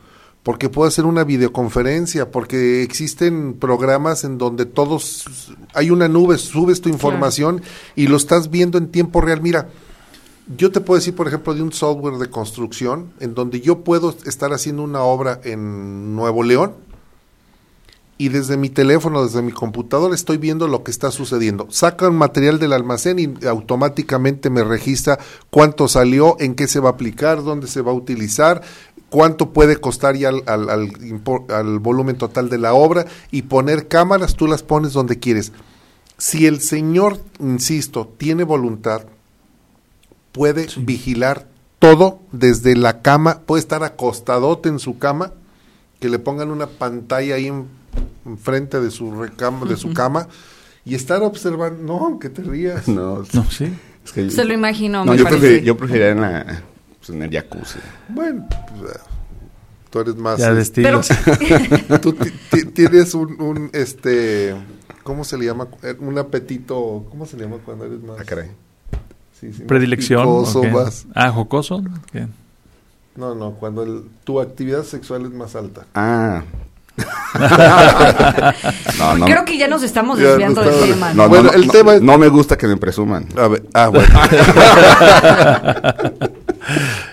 porque puedo hacer una videoconferencia, porque existen programas en donde todos hay una nube, subes tu información y lo estás viendo en tiempo real. Mira, yo te puedo decir, por ejemplo, de un software de construcción en donde yo puedo estar haciendo una obra en Nuevo León y desde mi teléfono, desde mi computadora, estoy viendo lo que está sucediendo. Sacan material del almacén y automáticamente me registra cuánto salió, en qué se va a aplicar, dónde se va a utilizar, cuánto puede costar ya al, al, al impor- al volumen total de la obra y poner cámaras, tú las pones donde quieres. Si el señor, insisto, tiene voluntad, puede vigilar todo desde la cama, puede estar acostadote en su cama, que le pongan una pantalla ahí en- enfrente de su recama, de su cama Y estar observando, no, que te rías. No, No, sí. es que- Se lo imagino, No, me yo, parece. preferir- yo preferiría en, la, pues, en el jacuzzi. Bueno, pues, eh, tú eres más... Ya de Pero, tú ti- ti- tienes un, un, este, ¿cómo se le llama? Eh, Un apetito, ¿cómo se le llama cuando eres más? Ah, caray. Sí, sí, más Predilección. picoso, ¿o qué? más- Ah, jocoso. No, no, cuando el- tu actividad sexual es más alta. Ah. No, no, creo que ya nos estamos Ya, desviando del tema. no, ¿no? Bueno, no, el no, tema es- no me gusta que me presuman. A ver, ah, bueno.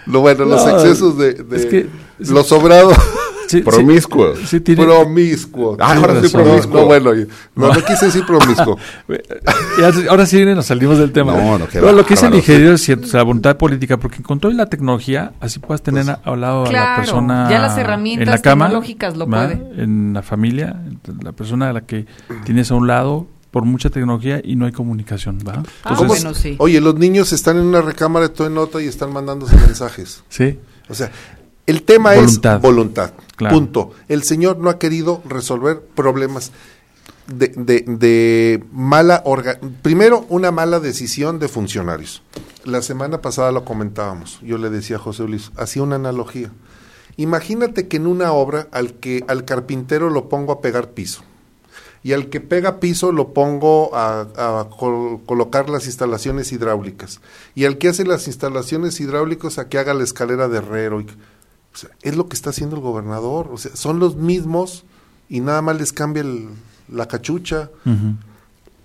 Lo bueno, los excesos de, de es que- los sobrados Sí, Promiscuo. Sí, sí tiene, promiscuo. Ah, ahora sí, promiscuo. No, bueno, no, no quise decir promiscuo. Ahora sí nos salimos del tema. No, no, qué lo que dice ingeniero es cierto, la voluntad política, porque con toda la tecnología, así puedes tener Pues, a- al lado a la persona ya las herramientas en la cama, tecnológicas lo ¿va? puede. en la familia, la persona a la que tienes a un lado por mucha tecnología y no hay comunicación, ¿va? Ah, ¿Cómo bueno, sí. Oye, los niños están en una recámara de todo en nota y están mandándose mensajes. Sí, O sea, el tema Voluntad. es voluntad. Punto. El señor no ha querido resolver problemas de, mala orga primero una mala decisión de funcionarios. La semana pasada lo comentábamos. Yo le decía a José Luis, hacía una analogía. Imagínate que en una obra al que al carpintero lo pongo a pegar piso y al que pega piso lo pongo a, a col- colocar las instalaciones hidráulicas y al que hace las instalaciones hidráulicas a que haga la escalera de herrero. y- sea, es lo que está haciendo el gobernador. O sea, son los mismos y nada más les cambia el- la cachucha.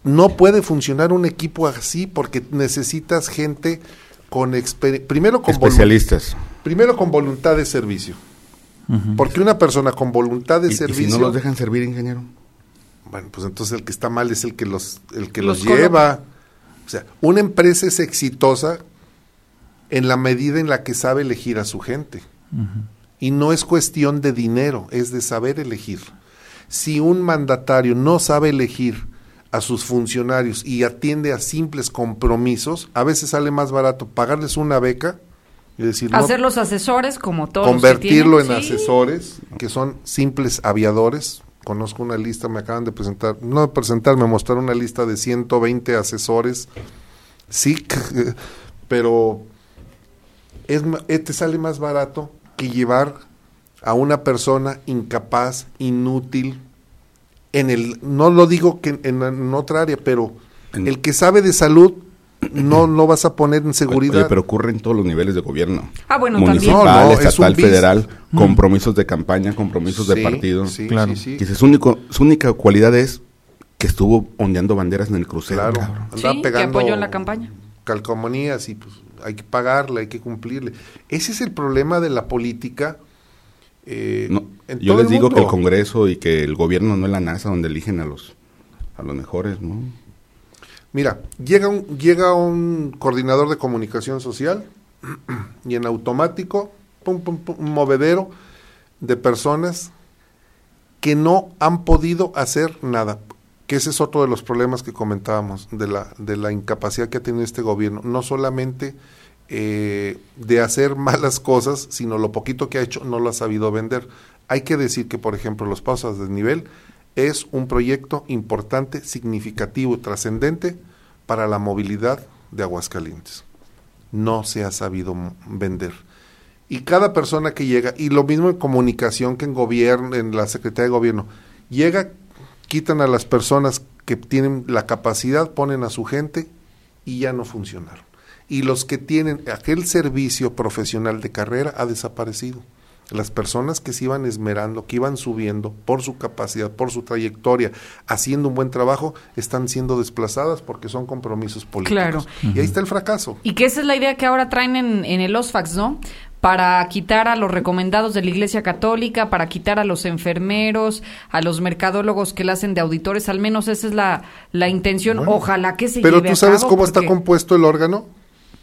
No puede funcionar un equipo así porque necesitas gente con primero con Especialistas. primero con voluntad de servicio. Porque una persona con voluntad de ¿Y, y servicio si no los dejan servir, ingeniero? bueno, pues entonces el que está mal es el que los, el que Los los, lleva. O sea, una empresa es exitosa en la medida en la que sabe elegir a su gente. Y no es cuestión de dinero, es de saber elegir. Si un mandatario no sabe elegir a sus funcionarios y atiende a simples compromisos, a veces sale más barato pagarles una beca y decir, no, Hacer los asesores como todos. que convertirlo en sí. asesores, que son simples aviadores. Conozco una lista, me acaban de presentar, no de presentar, me mostraron una lista de 120 asesores. Sí, pero es, eh, te sale más barato que llevar a una persona incapaz, inútil, en el, no lo digo que en, en otra área, pero En- el que sabe de salud no no vas a poner en seguridad. Oye, pero ocurre en todos los niveles de gobierno. Ah, bueno, Municipal, también. No, no, es estatal, bis. federal, compromisos de campaña, compromisos de Sí, partido. sí, Claro. sí, sí. Que su, único, su única cualidad es que estuvo ondeando banderas en el crucero. Claro, andaba Sí, que pegando apoyó en la campaña. calcomanías y pues hay que pagarle, hay que cumplirle. Ese es el problema de la política. eh, No, en yo todo les el digo que el Congreso y que el gobierno no es la NASA donde eligen a los a los mejores, ¿no? Mira, llega un, llega un coordinador de comunicación social y en automático, pum, pum, pum, un movedero de personas que no han podido hacer nada. Que ese es otro de los problemas que comentábamos, de la, de la incapacidad que ha tenido este gobierno. No solamente eh, de hacer malas cosas, sino lo poquito que ha hecho no lo ha sabido vender. Hay que decir que, por ejemplo, los pasos de nivel es un proyecto importante, significativo, trascendente para la movilidad de Aguascalientes. No se ha sabido vender. Y cada persona que llega, y lo mismo en comunicación que en gobierno, en la Secretaría de Gobierno, llega, quitan a las personas que tienen la capacidad, ponen a su gente y ya no funcionaron. Y los que tienen aquel servicio profesional de carrera ha desaparecido. Las personas que se iban esmerando, que iban subiendo por su capacidad, por su trayectoria, haciendo un buen trabajo, están siendo desplazadas porque son compromisos políticos. Claro. Y ahí está el fracaso. Y que esa es la idea que ahora traen en, en el OSFAX, ¿no? Para quitar a los recomendados de la Iglesia Católica, para quitar a los enfermeros, a los mercadólogos que la hacen de auditores, al menos esa es la, la intención. Bueno, Ojalá que se Pero lleve tú a sabes cabo, cómo está compuesto el órgano.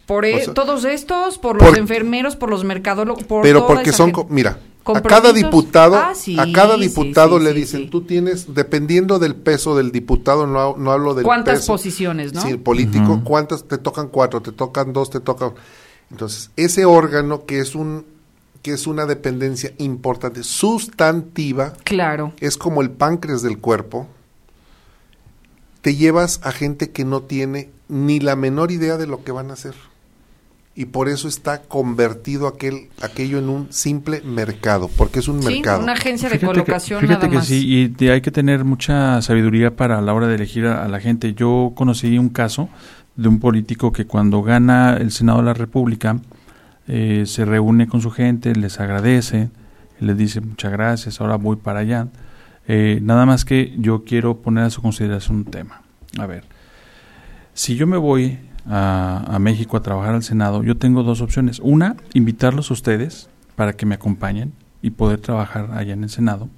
Por e- o sea, todos estos, por los por- enfermeros, por los mercadólogos, por pero toda porque esa son, mira, a cada diputado, Ah, sí, a cada diputado sí, le dicen, sí. tú tienes, dependiendo del peso del diputado, no, no hablo del ¿Cuántas peso. posiciones, no? Sí, político, ¿cuántas? Te tocan cuatro, te tocan dos, te tocan... Entonces, ese órgano que es un que es una dependencia importante, sustantiva, Claro. es como el páncreas del cuerpo, te llevas a gente que no tiene ni la menor idea de lo que van a hacer. Y por eso está convertido aquel, aquello en un simple mercado, porque es un Sí, mercado. una agencia de Fíjate que- colocación fíjate nada que más. sí, y te- hay que tener mucha sabiduría para la hora de elegir a, a la gente. Yo conocí un caso de un político que cuando gana el Senado de la República eh, se reúne con su gente, les agradece, les dice muchas gracias, ahora voy para allá. Eh, nada más que yo quiero poner a su consideración un tema. A ver, si yo me voy a, a México a trabajar al Senado, yo tengo dos opciones. Una, invitarlos a ustedes para que me acompañen y poder trabajar allá en el Senado,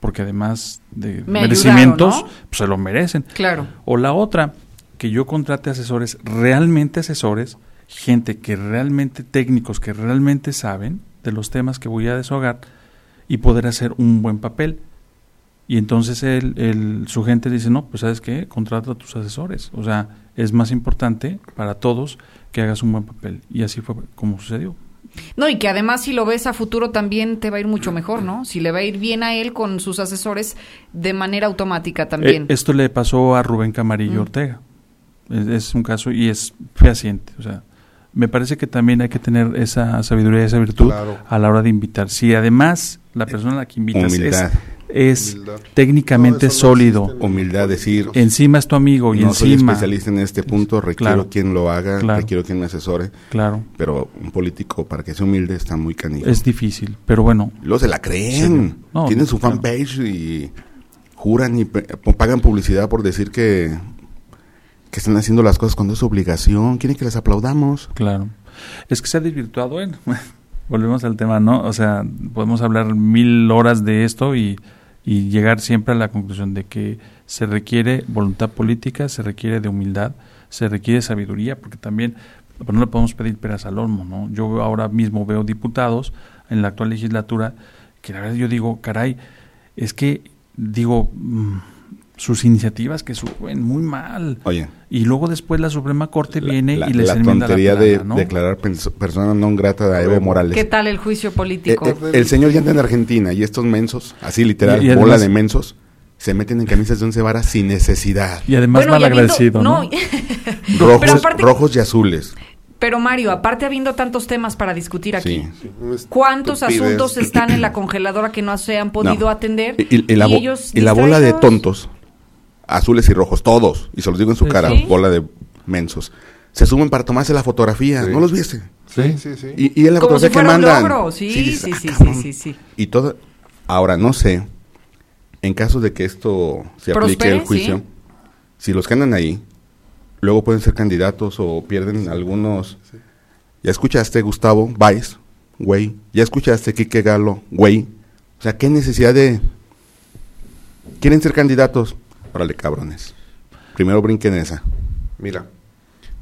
porque además de Me merecimientos, ayudaron, pues se lo merecen. Claro. O la otra, que yo contrate asesores, realmente asesores, gente que realmente técnicos, que realmente saben de los temas que voy a deshogar y poder hacer un buen papel. Y entonces el, el- su gente dice, no, pues sabes qué, contrata a tus asesores. O sea, es más importante para todos que hagas un buen papel. Y así fue como sucedió. No, y que además si lo ves a futuro también te va a ir mucho mejor, ¿no? Si le va a ir bien a él con sus asesores de manera automática también. Eh, esto le pasó a Rubén Camarillo Mm. Ortega. Es, es un caso y es fehaciente. O sea, me parece que también hay que tener esa sabiduría, esa virtud Claro. a la hora de invitar. Si además la persona a la que invitas es, Humildad. es Humildad. técnicamente No, sólido, Humildad, decir, encima es tu amigo y no soy encima... especialista en este punto, requiero Claro. quien lo haga, Claro. requiero quien me asesore, Claro, pero un político para que sea humilde está muy canijo. es difícil, pero bueno, Luego se la creen, Sí. Tienen su fanpage y juran y pagan publicidad por decir que, que están haciendo las cosas cuando es obligación, quieren que les aplaudamos. Claro. Es que se ha desvirtuado, ¿eh? Volvemos al tema, ¿no? O sea, podemos hablar mil horas de esto y, y llegar siempre a la conclusión de que se requiere voluntad política, se requiere de humildad, se requiere sabiduría, porque también no le podemos pedir peras al olmo, ¿no? Yo ahora mismo veo diputados en la actual legislatura que la verdad yo digo, caray, es que digo, mm, sus iniciativas que suben muy mal. Oye, Y luego después la Suprema Corte la, viene la- y les la enmienda tontería la de plana, ¿no? declarar persona non grata a Evo Morales. ¿Qué tal el juicio Eh, político? eh, el señor ya anda en Argentina y estos mensos, así literal, Y- y bola de mensos, se meten en camisas de once varas sin necesidad. Y además Bueno, y mal habiendo- agradecido, ¿no? Rojos, Pero aparte- rojos y azules. Pero Mario, aparte habiendo tantos temas para discutir aquí, Sí. ¿cuántos asuntos están en la congeladora que no se han podido No. atender? Y, y- y la, bo- ellos y la bola de tontos, azules y rojos, todos, y se los digo en su cara, Sí. bola de mensos, se suben para tomarse la fotografía, Sí. ¿no los viste? Sí, sí, sí. Y, y es la Como si fotografía que un mandan. logro. Sí, sí, dices, sí, "Ah, sí, cabrón". sí, sí. Y todo, ahora no sé, en caso de que esto se aplique Prospere, el juicio, sí. si los que andan ahí, luego pueden ser candidatos o pierden algunos. Ya escuchaste Gustavo Valls, güey. Ya escuchaste Quique Galo, güey. O sea, ¿qué necesidad de... ¿Quieren ser candidatos? Órale, cabrones. Primero brinquen esa. Mira,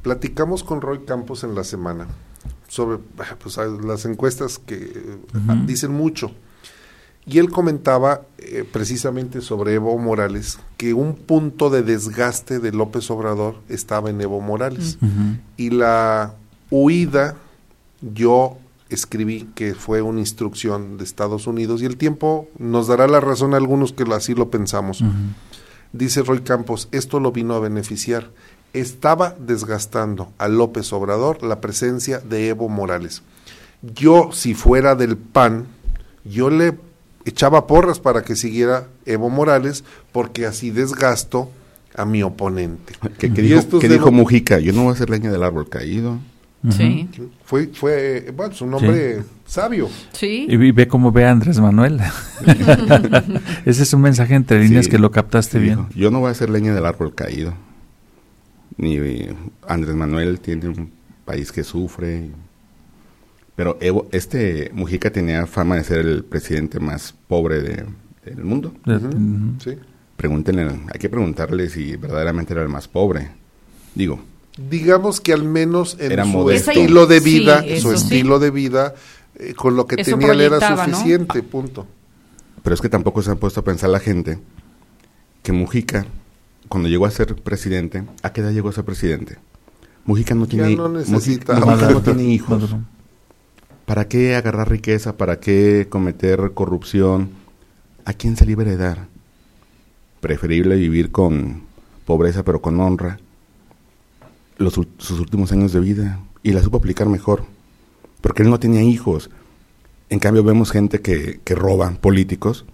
platicamos con Roy Campos en la semana sobre pues, ah, las encuestas que Ujú. dicen mucho. Y él comentaba eh, precisamente sobre Evo Morales que un punto de desgaste de López Obrador estaba en Evo Morales. Y la huida, yo escribí que fue una instrucción de Estados Unidos y el tiempo nos dará la razón a algunos que así lo pensamos. Dice Roy Campos, esto lo vino a beneficiar. Estaba desgastando a López Obrador la presencia de Evo Morales. Yo, si fuera del PAN, yo le echaba porras para que siguiera Evo Morales, porque así desgasto a mi oponente. ¿Qué, qué Y dijo, dijo Mujica? Yo no voy a ser leña del árbol caído. Sí, Fue, fue bueno, es un hombre sabio. sí. Y ve cómo ve a Andrés Manuel. Ese es un mensaje entre líneas Sí, que lo captaste sí, bien. dijo, Yo no voy a ser leña del árbol caído. Ni eh, Andrés Manuel tiene un país que sufre. Pero Evo, este Mujica tenía fama de ser el presidente más pobre de- del mundo. Sí. Pregúntenle, hay que preguntarle si verdaderamente era el más pobre. Digo, Digamos que al menos en Era su modesto. estilo de vida, su sí. estilo de vida, eh, con lo que Eso tenía él era suficiente, punto. pero es que tampoco se han puesto a pensar la gente que Mujica, cuando llegó a ser presidente, ¿a qué edad llegó a ser presidente? Mujica no tiene, no Mujica- necesita. Mujica Maduro. no tiene hijos. ¿Para qué agarrar riqueza? ¿Para qué cometer corrupción? ¿A quién se le iba a heredar? Preferible vivir con pobreza pero con honra los, sus últimos años de vida y la supo aplicar mejor, porque él no tenía hijos. En cambio vemos gente que, que roba políticos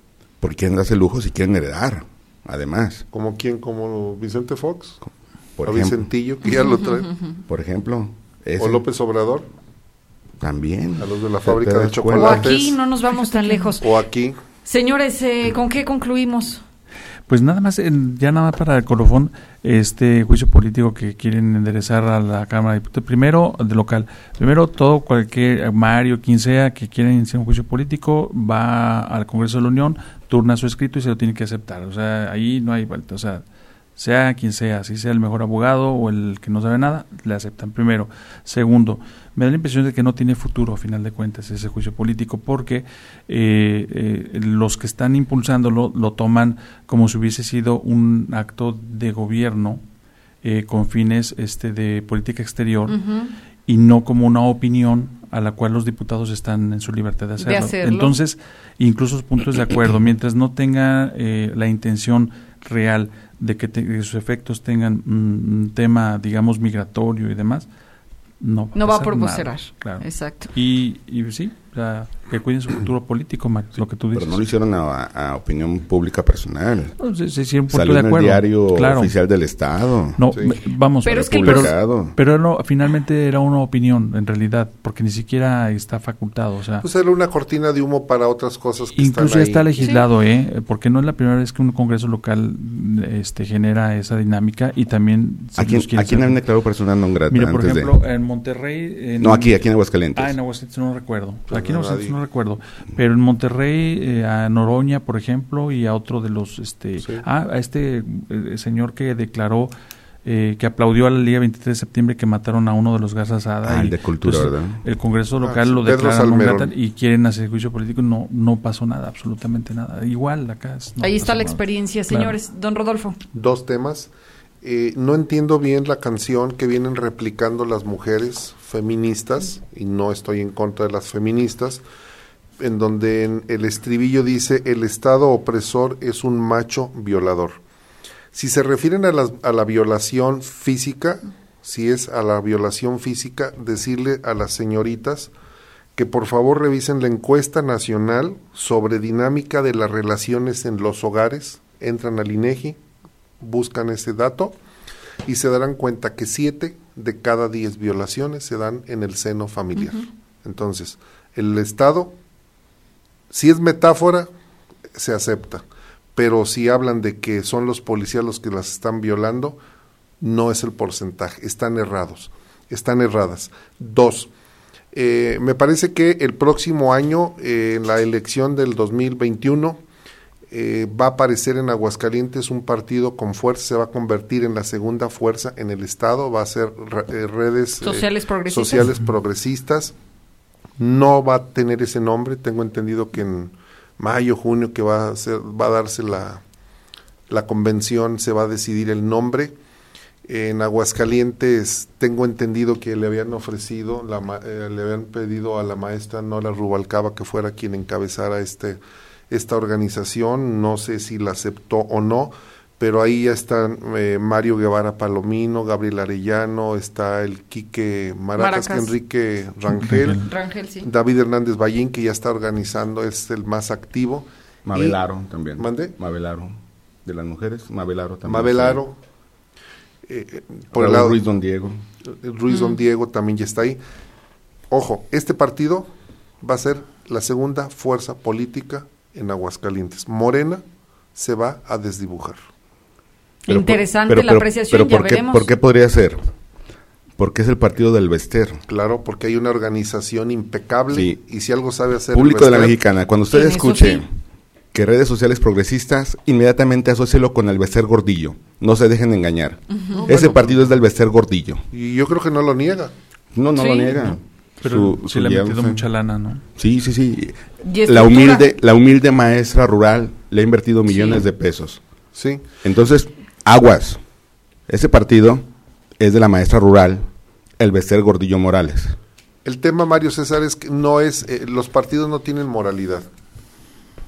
porque quieren darse lujos y quieren heredar, además. ¿Como quién? ¿Como Vicente Fox? Por ¿O ejemplo, Vicentillo, que ya lo trae? por ejemplo. ¿O ese López Obrador? También. A los de la fábrica de das O chocolates. aquí no nos vamos tan lejos. O aquí. Señores, eh, ¿con qué concluimos? Pues nada más, ya nada más para el colofón, este juicio político que quieren enderezar a la Cámara de Diputados. Primero, de local. Primero, todo, cualquier, Mario, quien sea, que quiera iniciar un juicio político, va al Congreso de la Unión, turna su escrito y se lo tiene que aceptar. O sea, ahí no hay vuelta. O sea, sea quien sea, si sea el mejor abogado o el que no sabe nada, le aceptan primero. Segundo, me da la impresión de que no tiene futuro a final de cuentas ese juicio político porque eh, eh, los que están impulsándolo lo toman como si hubiese sido un acto de gobierno eh, con fines este, de política exterior y no como una opinión a la cual los diputados están en su libertad de hacerlo. hacerlo. Entonces, incluso puntos de acuerdo, mientras no tenga eh, la intención real de que, te- sus efectos tengan un tema, digamos, migratorio y demás, no va No va a pasar promocionar. nada, claro. Exacto. Y, y sí, sea, que cuiden su futuro político, Max, lo que tú dices. Pero no lo hicieron a, a opinión pública personal. No, sí, sí, sí, un punto Salió de en el acuerdo. diario claro. oficial del Estado. No, Sí. vamos, Pero es que pero, pero no, finalmente era una opinión, en realidad, porque ni siquiera está facultado, o sea, Pues era una cortina de humo para otras cosas que incluso están ya ahí. está legislado, ¿eh? Porque no es la primera vez que un congreso local este, genera esa dinámica y también... se ¿A quién, los quiere ¿A quién hacer. han declarado persona non grata Mira, por antes de- ejemplo, en Monterrey... en- No, aquí, aquí en Aguascalientes. Ah, en Aguascalientes no recuerdo. Pues Aquí no, recuerdo. Pero en Monterrey, eh, a Noroña, por ejemplo, y a otro de los... este Sí. Ah, a este eh, señor que declaró, eh, que aplaudió a la Liga 23 de septiembre que mataron a uno de los Sada. Ah, el y, de Cultura, pues, ¿verdad? El Congreso local Ah, lo declara y quieren hacer juicio político. No, no pasó nada, absolutamente nada. Igual acá. es- no Ahí está la nada. experiencia, Claro. señores. Don Rodolfo. Dos temas. Eh, no entiendo bien la canción que vienen replicando las mujeres feministas, y no estoy en contra de las feministas, en donde en el estribillo dice, el Estado opresor es un macho violador. Si se refieren a la, a la violación física, si es a la violación física, decirle a las señoritas que por favor revisen la encuesta nacional sobre dinámica de las relaciones en los hogares, entran al INEGI, buscan ese dato y se darán cuenta que siete de cada diez violaciones se dan en el seno familiar. Entonces, el Estado, si es metáfora, se acepta, pero si hablan de que son los policías los que las están violando, no es el porcentaje, están errados, están erradas. Dos, eh, me parece que el próximo año, eh, en la elección del 2021, eh, va a aparecer en Aguascalientes un partido con fuerza, se va a convertir en la segunda fuerza en el Estado, va a ser re- eh, redes eh, Sociales progresistas. sociales progresistas. No va a tener ese nombre, tengo entendido que en mayo, junio, que va a, ser, va a darse la, la convención, se va a decidir el nombre. En Aguascalientes tengo entendido que le habían ofrecido, la, eh, le habían pedido a la maestra Nora Rubalcaba que fuera quien encabezara este, esta organización, no sé si la aceptó o no, pero ahí ya están eh, Mario Guevara Palomino, Gabriel Arellano, está el Quique Maracas, Maracas. Enrique Rangel, Rangel, sí. David Hernández Ballín, que ya está organizando, es el más activo. Mabelaro también. ¿Mande? Mabelaro. De las mujeres, Mabelaro también. Mabelaro, eh, eh, por Por el lado, Ruiz Don Diego. Ruiz Don Diego también ya está ahí. Ojo, este partido va a ser la segunda fuerza política en Aguascalientes. Morena se va a desdibujar. Pero por- Interesante pero- la apreciación, pero ya ¿por qué, veremos. ¿Por qué podría ser? Porque es el partido del Vester. Claro, porque hay una organización impecable Sí. y si algo sabe hacer el Público de la Mexicana, cuando usted escuche sí. que redes sociales progresistas, inmediatamente asócielo con el Vester Gordillo. No se dejen engañar. Ese bueno, partido es del Vester Gordillo. Y yo creo que no lo niega. No, no Sí. lo niega. Pero Su- sí su le ha metido mucha lana, ¿no? Sí, sí, sí. La humilde, la humilde maestra rural le ha invertido millones Sí. de pesos. Sí, Entonces, aguas. Ese partido es de la maestra rural, el Bester Gordillo Morales. el tema Mario César es que no es, eh, los partidos no tienen moralidad.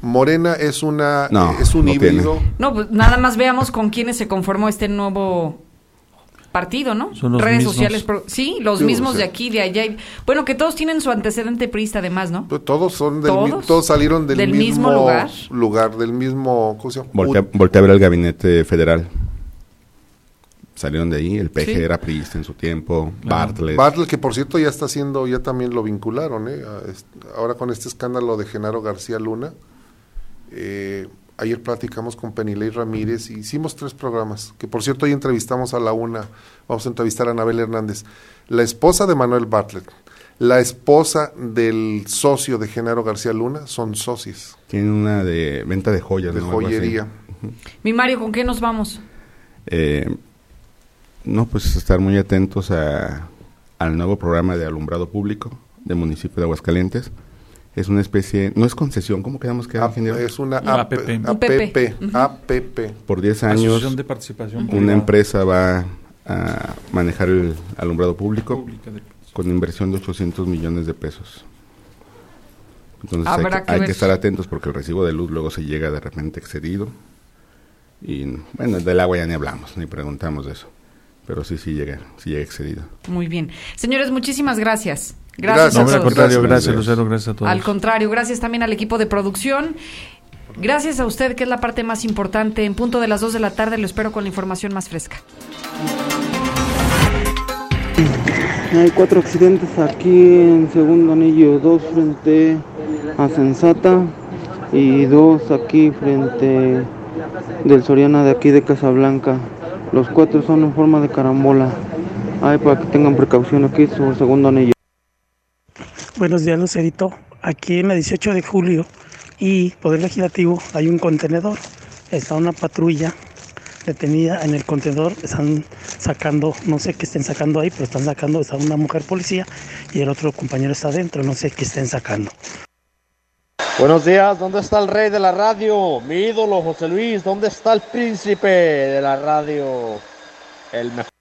Morena es una No, es un no híbrido. No, pues nada más veamos con quiénes se conformó este nuevo partido, ¿no? Son los Redes mismos. sociales, pro- sí, los mismos de aquí, de allá. y- Bueno, que todos tienen su antecedente priista además, ¿no? Pues Todos son del mi- ¿Todos? todos salieron del, ¿Del mismo lugar? lugar, del mismo ¿cómo se llama? Voltea, voltea a ver el gabinete federal. Salieron de ahí, el PG Sí. era priista en su tiempo, Claro. Bartlett. Bartlett, que por cierto ya está haciendo, ya también lo vincularon, ¿eh? Ahora con este escándalo de Genaro García Luna. Eh, ayer platicamos con Penilei Ramírez y hicimos tres programas, que por cierto hoy entrevistamos a la una, vamos a entrevistar a Anabel Hernández, la esposa de Manuel Bartlett, la esposa del socio de Genaro García Luna, son socios Tienen una de venta de joyas. de joyería. Mi Mario, ¿con qué nos vamos? Eh, no, pues estar muy atentos a, al nuevo programa de alumbrado público del municipio de Aguascalientes. Es una especie, no es concesión, ¿cómo quedamos que ingeniero? es una Una AP, APP. APP. Por 10 años, Asociación de participación una privada. empresa va a manejar el alumbrado público de- con inversión de 800 millones de pesos. Entonces hay, Habrá que, que hay ver. que estar atentos porque el recibo de luz luego se llega de repente excedido. Y bueno, del agua ya ni hablamos, ni preguntamos de eso. Pero sí, sí llega, sí llega excedido. Muy bien. Señores, muchísimas gracias. Gracias, Gracias. No, a hombre, al todos. contrario, Gracias. gracias, Lucero, gracias a todos. Al contrario, gracias también al equipo de producción. Gracias a usted, que es la parte más importante. En punto de las 2 de la tarde lo espero con la información más fresca. Hay cuatro accidentes aquí en segundo anillo, dos frente a Sensata y dos aquí frente del Soriana de aquí de Casablanca. Los cuatro son en forma de carambola. Ay, para que tengan precaución aquí sobre segundo anillo. Buenos días, Lucerito. Aquí en la 18 de julio y Poder Legislativo hay un contenedor. Está una patrulla detenida en el contenedor. Están sacando, no sé qué estén sacando ahí, pero están sacando, está una mujer policía y el otro compañero está adentro. No sé qué estén sacando. Buenos días, ¿dónde está el rey de la radio? Mi ídolo José Luis, ¿dónde está el príncipe de la radio? El mejor.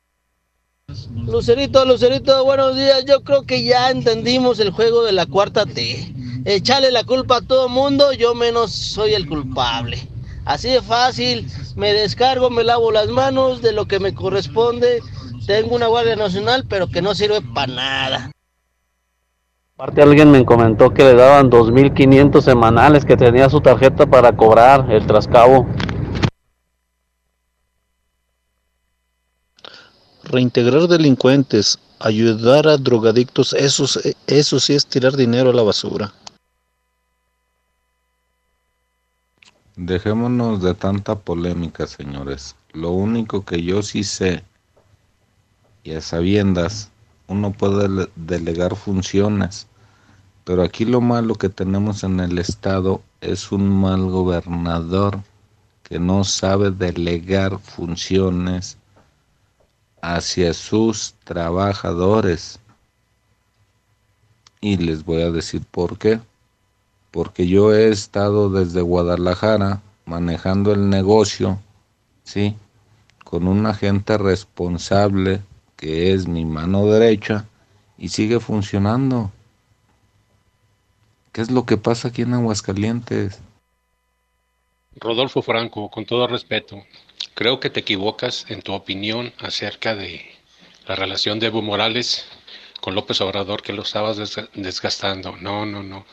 Lucerito, Lucerito, buenos días. Yo creo que ya entendimos el juego de la cuarta T. Echarle la culpa a todo mundo, yo menos soy el culpable. Así de fácil, me descargo, me lavo las manos de lo que me corresponde. Tengo una Guardia Nacional, pero que no sirve para nada. Aparte alguien me comentó que le daban 2.500 semanales, que tenía su tarjeta para cobrar el trascabo. Reintegrar delincuentes, ayudar a drogadictos, eso, eso sí es tirar dinero a la basura. Dejémonos de tanta polémica, señores. Lo único que yo sí sé, y a sabiendas, uno puede le- delegar funciones, pero aquí lo malo que tenemos en el Estado es un mal gobernador que no sabe delegar funciones hacia sus trabajadores. Y les voy a decir por qué porque yo he estado desde Guadalajara manejando el negocio, ¿sí? Con un agente responsable que es mi mano derecha y sigue funcionando. ¿Qué es lo que pasa aquí en Aguascalientes? Rodolfo Franco, con todo respeto, creo que te equivocas en tu opinión acerca de la relación de Evo Morales con López Obrador, que lo estabas desga- desgastando. No, no, no.